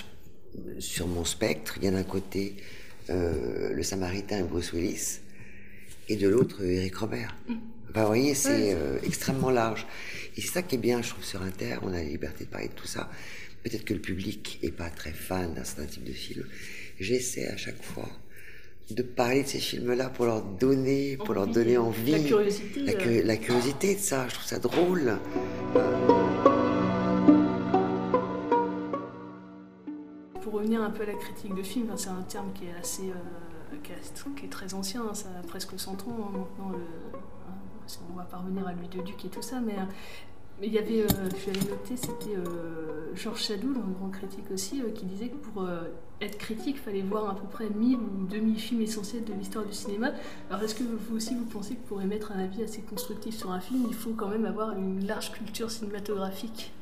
sur mon spectre, il y a d'un côté euh, le Samaritain et Bruce Willis, et de l'autre euh, Eric Robert. Enfin, vous voyez, c'est euh, extrêmement large. Et c'est ça qui est bien, je trouve, sur Inter, on a la liberté de parler de tout ça. Peut-être que le public est pas très fan d'un certain type de film. J'essaie à chaque fois de parler de ces films-là pour leur donner, pour leur donner envie. La curiosité, La, euh. la curiosité de ça, je trouve ça drôle. Pour revenir un peu à la critique de film, c'est un terme qui est assez, euh, qui est, qui est très ancien, hein, ça a presque 100 ans hein, maintenant. Le, hein, on va pas revenir à lui de Duc et tout ça, mais euh, il y avait, euh, je l'avais noté, c'était euh, Georges Sadoul, un grand critique aussi, euh, qui disait que pour être critique, il fallait voir à peu près 1000 ou 2000 films essentiels de l'histoire du cinéma. Alors est-ce que vous aussi vous pensez que pour émettre un avis assez constructif sur un film, il faut quand même avoir une large culture cinématographique?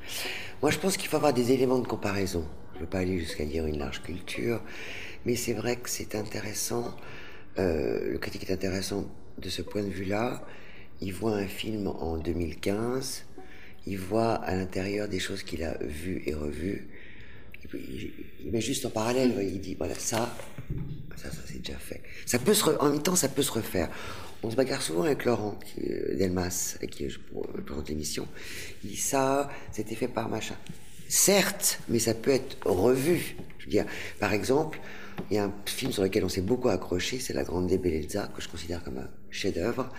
Moi, je pense qu'il faut avoir des éléments de comparaison. Je ne veux pas aller jusqu'à dire une large culture, mais c'est vrai que c'est intéressant. le critique est intéressant de ce point de vue-là. Il voit un film en 2015, il voit à l'intérieur des choses qu'il a vues et revues. Il- met juste en parallèle, il dit voilà, ça, ça, ça c'est déjà fait. Ça peut se re- En même temps, ça peut se refaire. On se bagarre souvent avec Laurent qui, euh, Delmas, avec qui je euh, présente l'émission. Il dit ça, c'était fait par machin. Certes, mais ça peut être revu. Je veux dire, par exemple, Il y a un film sur lequel on s'est beaucoup accroché, c'est La Grande Bellezza, que je considère comme un chef-d'œuvre.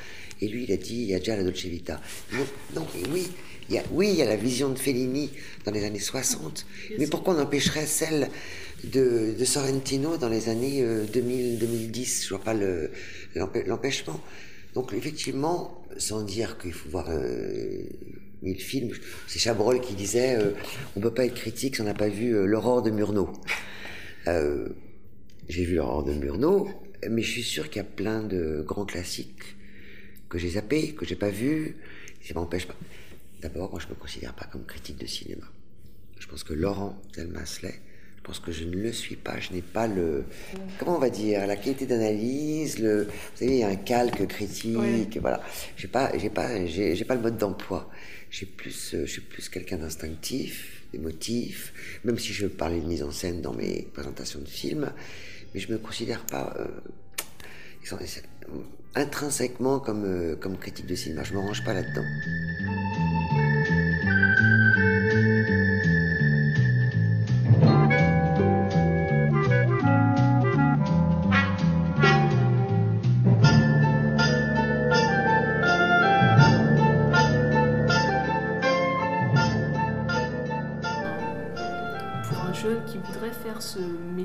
Et lui, il a dit, il y a déjà la Dolce Vita. Non, non mais oui, il y a, oui, il y a la vision de Fellini dans les années 60, mais pourquoi on empêcherait celle de, de Sorrentino dans les années 2000-2010 Je vois pas le- l'empê- l'empêchement. Donc effectivement, sans dire qu'il faut voir euh, mille films, c'est Chabrol qui disait euh, on peut pas être critique si on n'a pas vu euh, l'aurore de Murnau. Euh, j'ai vu l'aurore de Murnau, mais je suis sûr qu'il y a plein de grands classiques que j'ai zappés, que j'ai pas vus. Ça m'empêche pas. D'abord, moi, je me considère pas comme critique de cinéma. Je pense que Laurent Delmas l'est. Je pense que je ne le suis pas. Je n'ai pas le, comment on va dire, la qualité d'analyse. Le, vous savez, il y a un calque critique. Voilà. J'ai pas, j'ai pas, j'ai, pas le mode d'emploi. J'ai plus, euh, je suis plus quelqu'un d'instinctif, émotif. Même si je parlais de mise en scène dans mes présentations de films, mais je me considère pas euh, intrinsèquement comme, euh, comme critique de cinéma. Je me range pas là-dedans.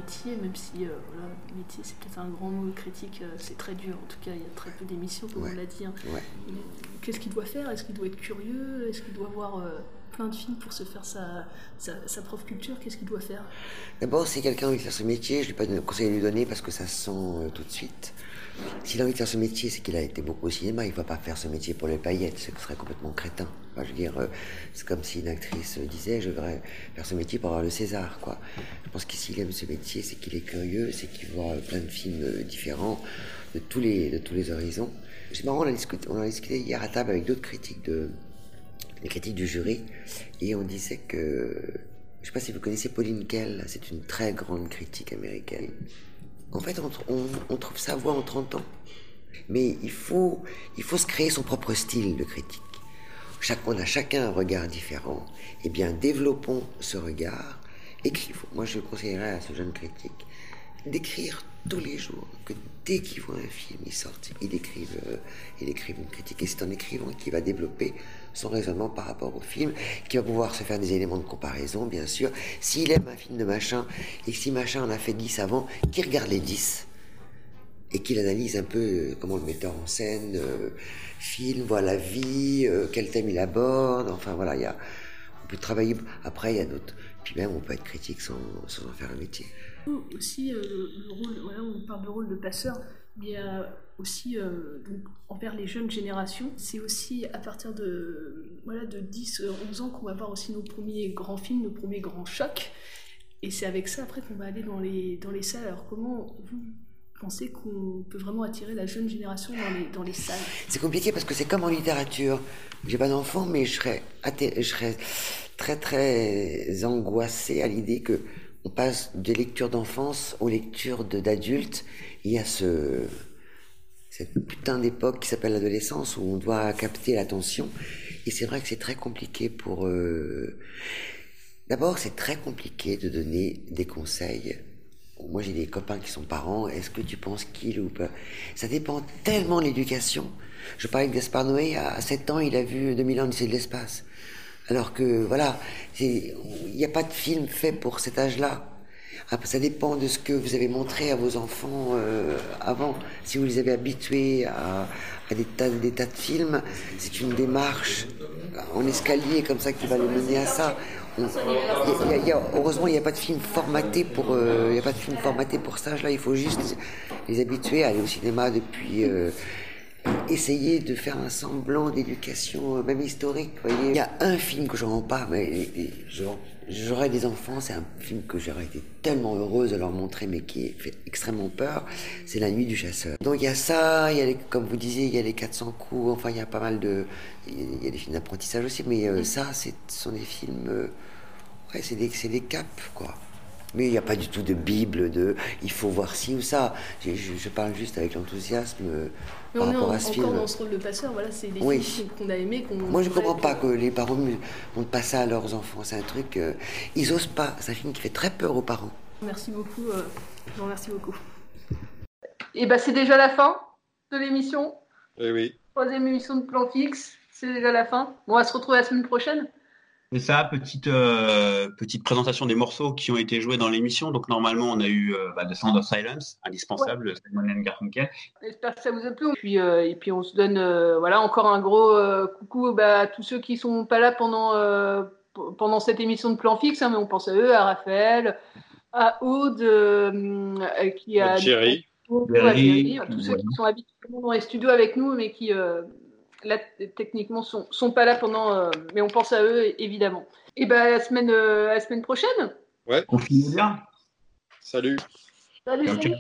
Métier, même si euh, voilà, métier c'est peut-être un grand mot critique, euh, c'est très dur. En tout cas, il y a très peu d'émissions, comme Ouais. on l'a dit. hein. Ouais. Qu'est-ce qu'il doit faire? Est-ce qu'il doit être curieux? Est-ce qu'il doit voir euh, plein de films pour se faire sa, sa, sa propre culture? Qu'est-ce qu'il doit faire? D'abord, si quelqu'un a envie de faire ce métier, je n'ai pas de conseil à lui donner parce que ça se sent euh, tout de suite. S'il a envie de faire ce métier, c'est qu'il a été beaucoup au cinéma. Il ne va pas faire ce métier pour les paillettes. Ce serait complètement crétin. Je veux dire, euh, c'est comme si une actrice disait Je voudrais faire ce métier pour avoir le César. Je pense que s'il aime ce métier, c'est qu'il est curieux, c'est qu'il voit euh, plein de films euh, différents de tous les, horizons. C'est marrant, on a, discuté, hier à table avec d'autres critiques de, critiques du jury, et on disait que, je sais pas si vous connaissez Pauline Kael, c'est une très grande critique américaine. En fait, on, trouve sa voix en 30 ans. Mais il faut se créer son propre style de critique. Chaque, on a chacun un regard différent. Eh bien, développons ce regard. Écrivons. Moi, je conseillerais à ce jeune critique d'écrire tous les jours, que dès qu'il voit un film, il sorte, il écrive, euh, il écrive une critique. Et c'est en écrivant qu'il va développer son raisonnement par rapport au film, qu'il va pouvoir se faire des éléments de comparaison, bien sûr. S'il aime un film de machin, et si machin en a fait 10 avant, qu'il regarde les 10 et qu'il analyse un peu euh, comment le metteur en scène euh, filme, voit la vie, euh, quel thème il aborde. Enfin voilà, il y a, on peut travailler. Après, il y a d'autres. Puis même, on peut être critique sans, sans en faire un métier. Aussi, euh, le, le rôle, voilà, on parle de rôle de passeur, mais euh, aussi euh, donc, envers les jeunes générations. C'est aussi à partir de, voilà, de 10, euh, 11 ans qu'on va voir aussi nos premiers grands films, nos premiers grands chocs. Et c'est avec ça après qu'on va aller dans les, dans les salles. Alors comment vous pensez qu'on peut vraiment attirer la jeune génération dans les, salles C'est compliqué parce que c'est comme en littérature. J'ai pas d'enfant, mais je serais, je serais très très angoissé à l'idée que on passe des lectures d'enfance aux lectures d'adultes. Il y a ce cette putain d'époque qui s'appelle l'adolescence où on doit capter l'attention. Et c'est vrai que c'est très compliqué pour. euh, D'abord, c'est très compliqué de donner des conseils. Moi, j'ai des copains qui sont parents. Est-ce que tu penses qu'il ou pas? Ça dépend tellement de l'éducation. Je parlais de Gaspard Noé, à 7 ans, il a vu 2000 ans d'Odyssée de l'espace. Alors que, voilà, il n'y a pas de film fait pour cet âge-là. Ça dépend de ce que vous avez montré à vos enfants euh, avant. Si vous les avez habitués à, à des, tas, des tas de films, c'est une démarche en escalier comme ça qui va les mener à ça. Heureusement, il n'y a pas de film formaté pour, euh, il y a pas de film formaté pour ça. Là, il faut juste les habituer à aller au cinéma depuis. euh, essayer de faire un semblant d'éducation, euh, même historique. voyez. Il y a un film que je rends pas, mais j'aurais des enfants, c'est un film que j'aurais été tellement heureuse de leur montrer, mais qui fait extrêmement peur. C'est La Nuit du Chasseur. Donc il y a ça, il y a les- comme vous disiez, il y a les 400 coups. Enfin, il y a pas mal de, il y a des films d'apprentissage aussi, mais euh, ça, ce sont des films, euh, ouais, c'est des, des caps, quoi. Mais il n'y a pas du tout de Bible, de il faut voir ci ou ça. Je, je- je parle juste avec l'enthousiasme Mais par on est rapport en- à ce encore film. dans ce rôle de passeur, voilà, c'est des Oui. films qu'on a aimés. qu'on Moi, je voudrait comprends pas que les parents ne montrent pas ça à leurs enfants. C'est un truc. euh, ils osent pas. C'est un film qui fait très peur aux parents. Merci beaucoup. euh, je vous remercie beaucoup. Et bah c'est déjà la fin de l'émission. Eh oui. Troisième émission de Plan Fixe. C'est déjà la fin. Bon, on va se retrouver la semaine prochaine. C'est ça, petite, euh, petite présentation des morceaux qui ont été joués dans l'émission. Donc normalement, on a eu euh, bah, The Sound of Silence, indispensable, Simon and Garfunkel. J'espère que ça vous a plu. Et puis, euh, et puis on se donne euh, voilà, encore un gros euh, coucou bah, à tous ceux qui sont pas là pendant, euh, pendant cette émission de Plan Fixe. hein, mais on pense à eux, à Raphaël, à Aude, qui a... À Thierry. à Thierry, à tous ceux qui sont habituellement dans les studios avec nous, mais qui euh, là techniquement sont, sont pas là pendant. euh, mais on pense à eux évidemment. Et ben à la semaine, euh, à la semaine prochaine. Ouais. On finit bien. Salut. Salut.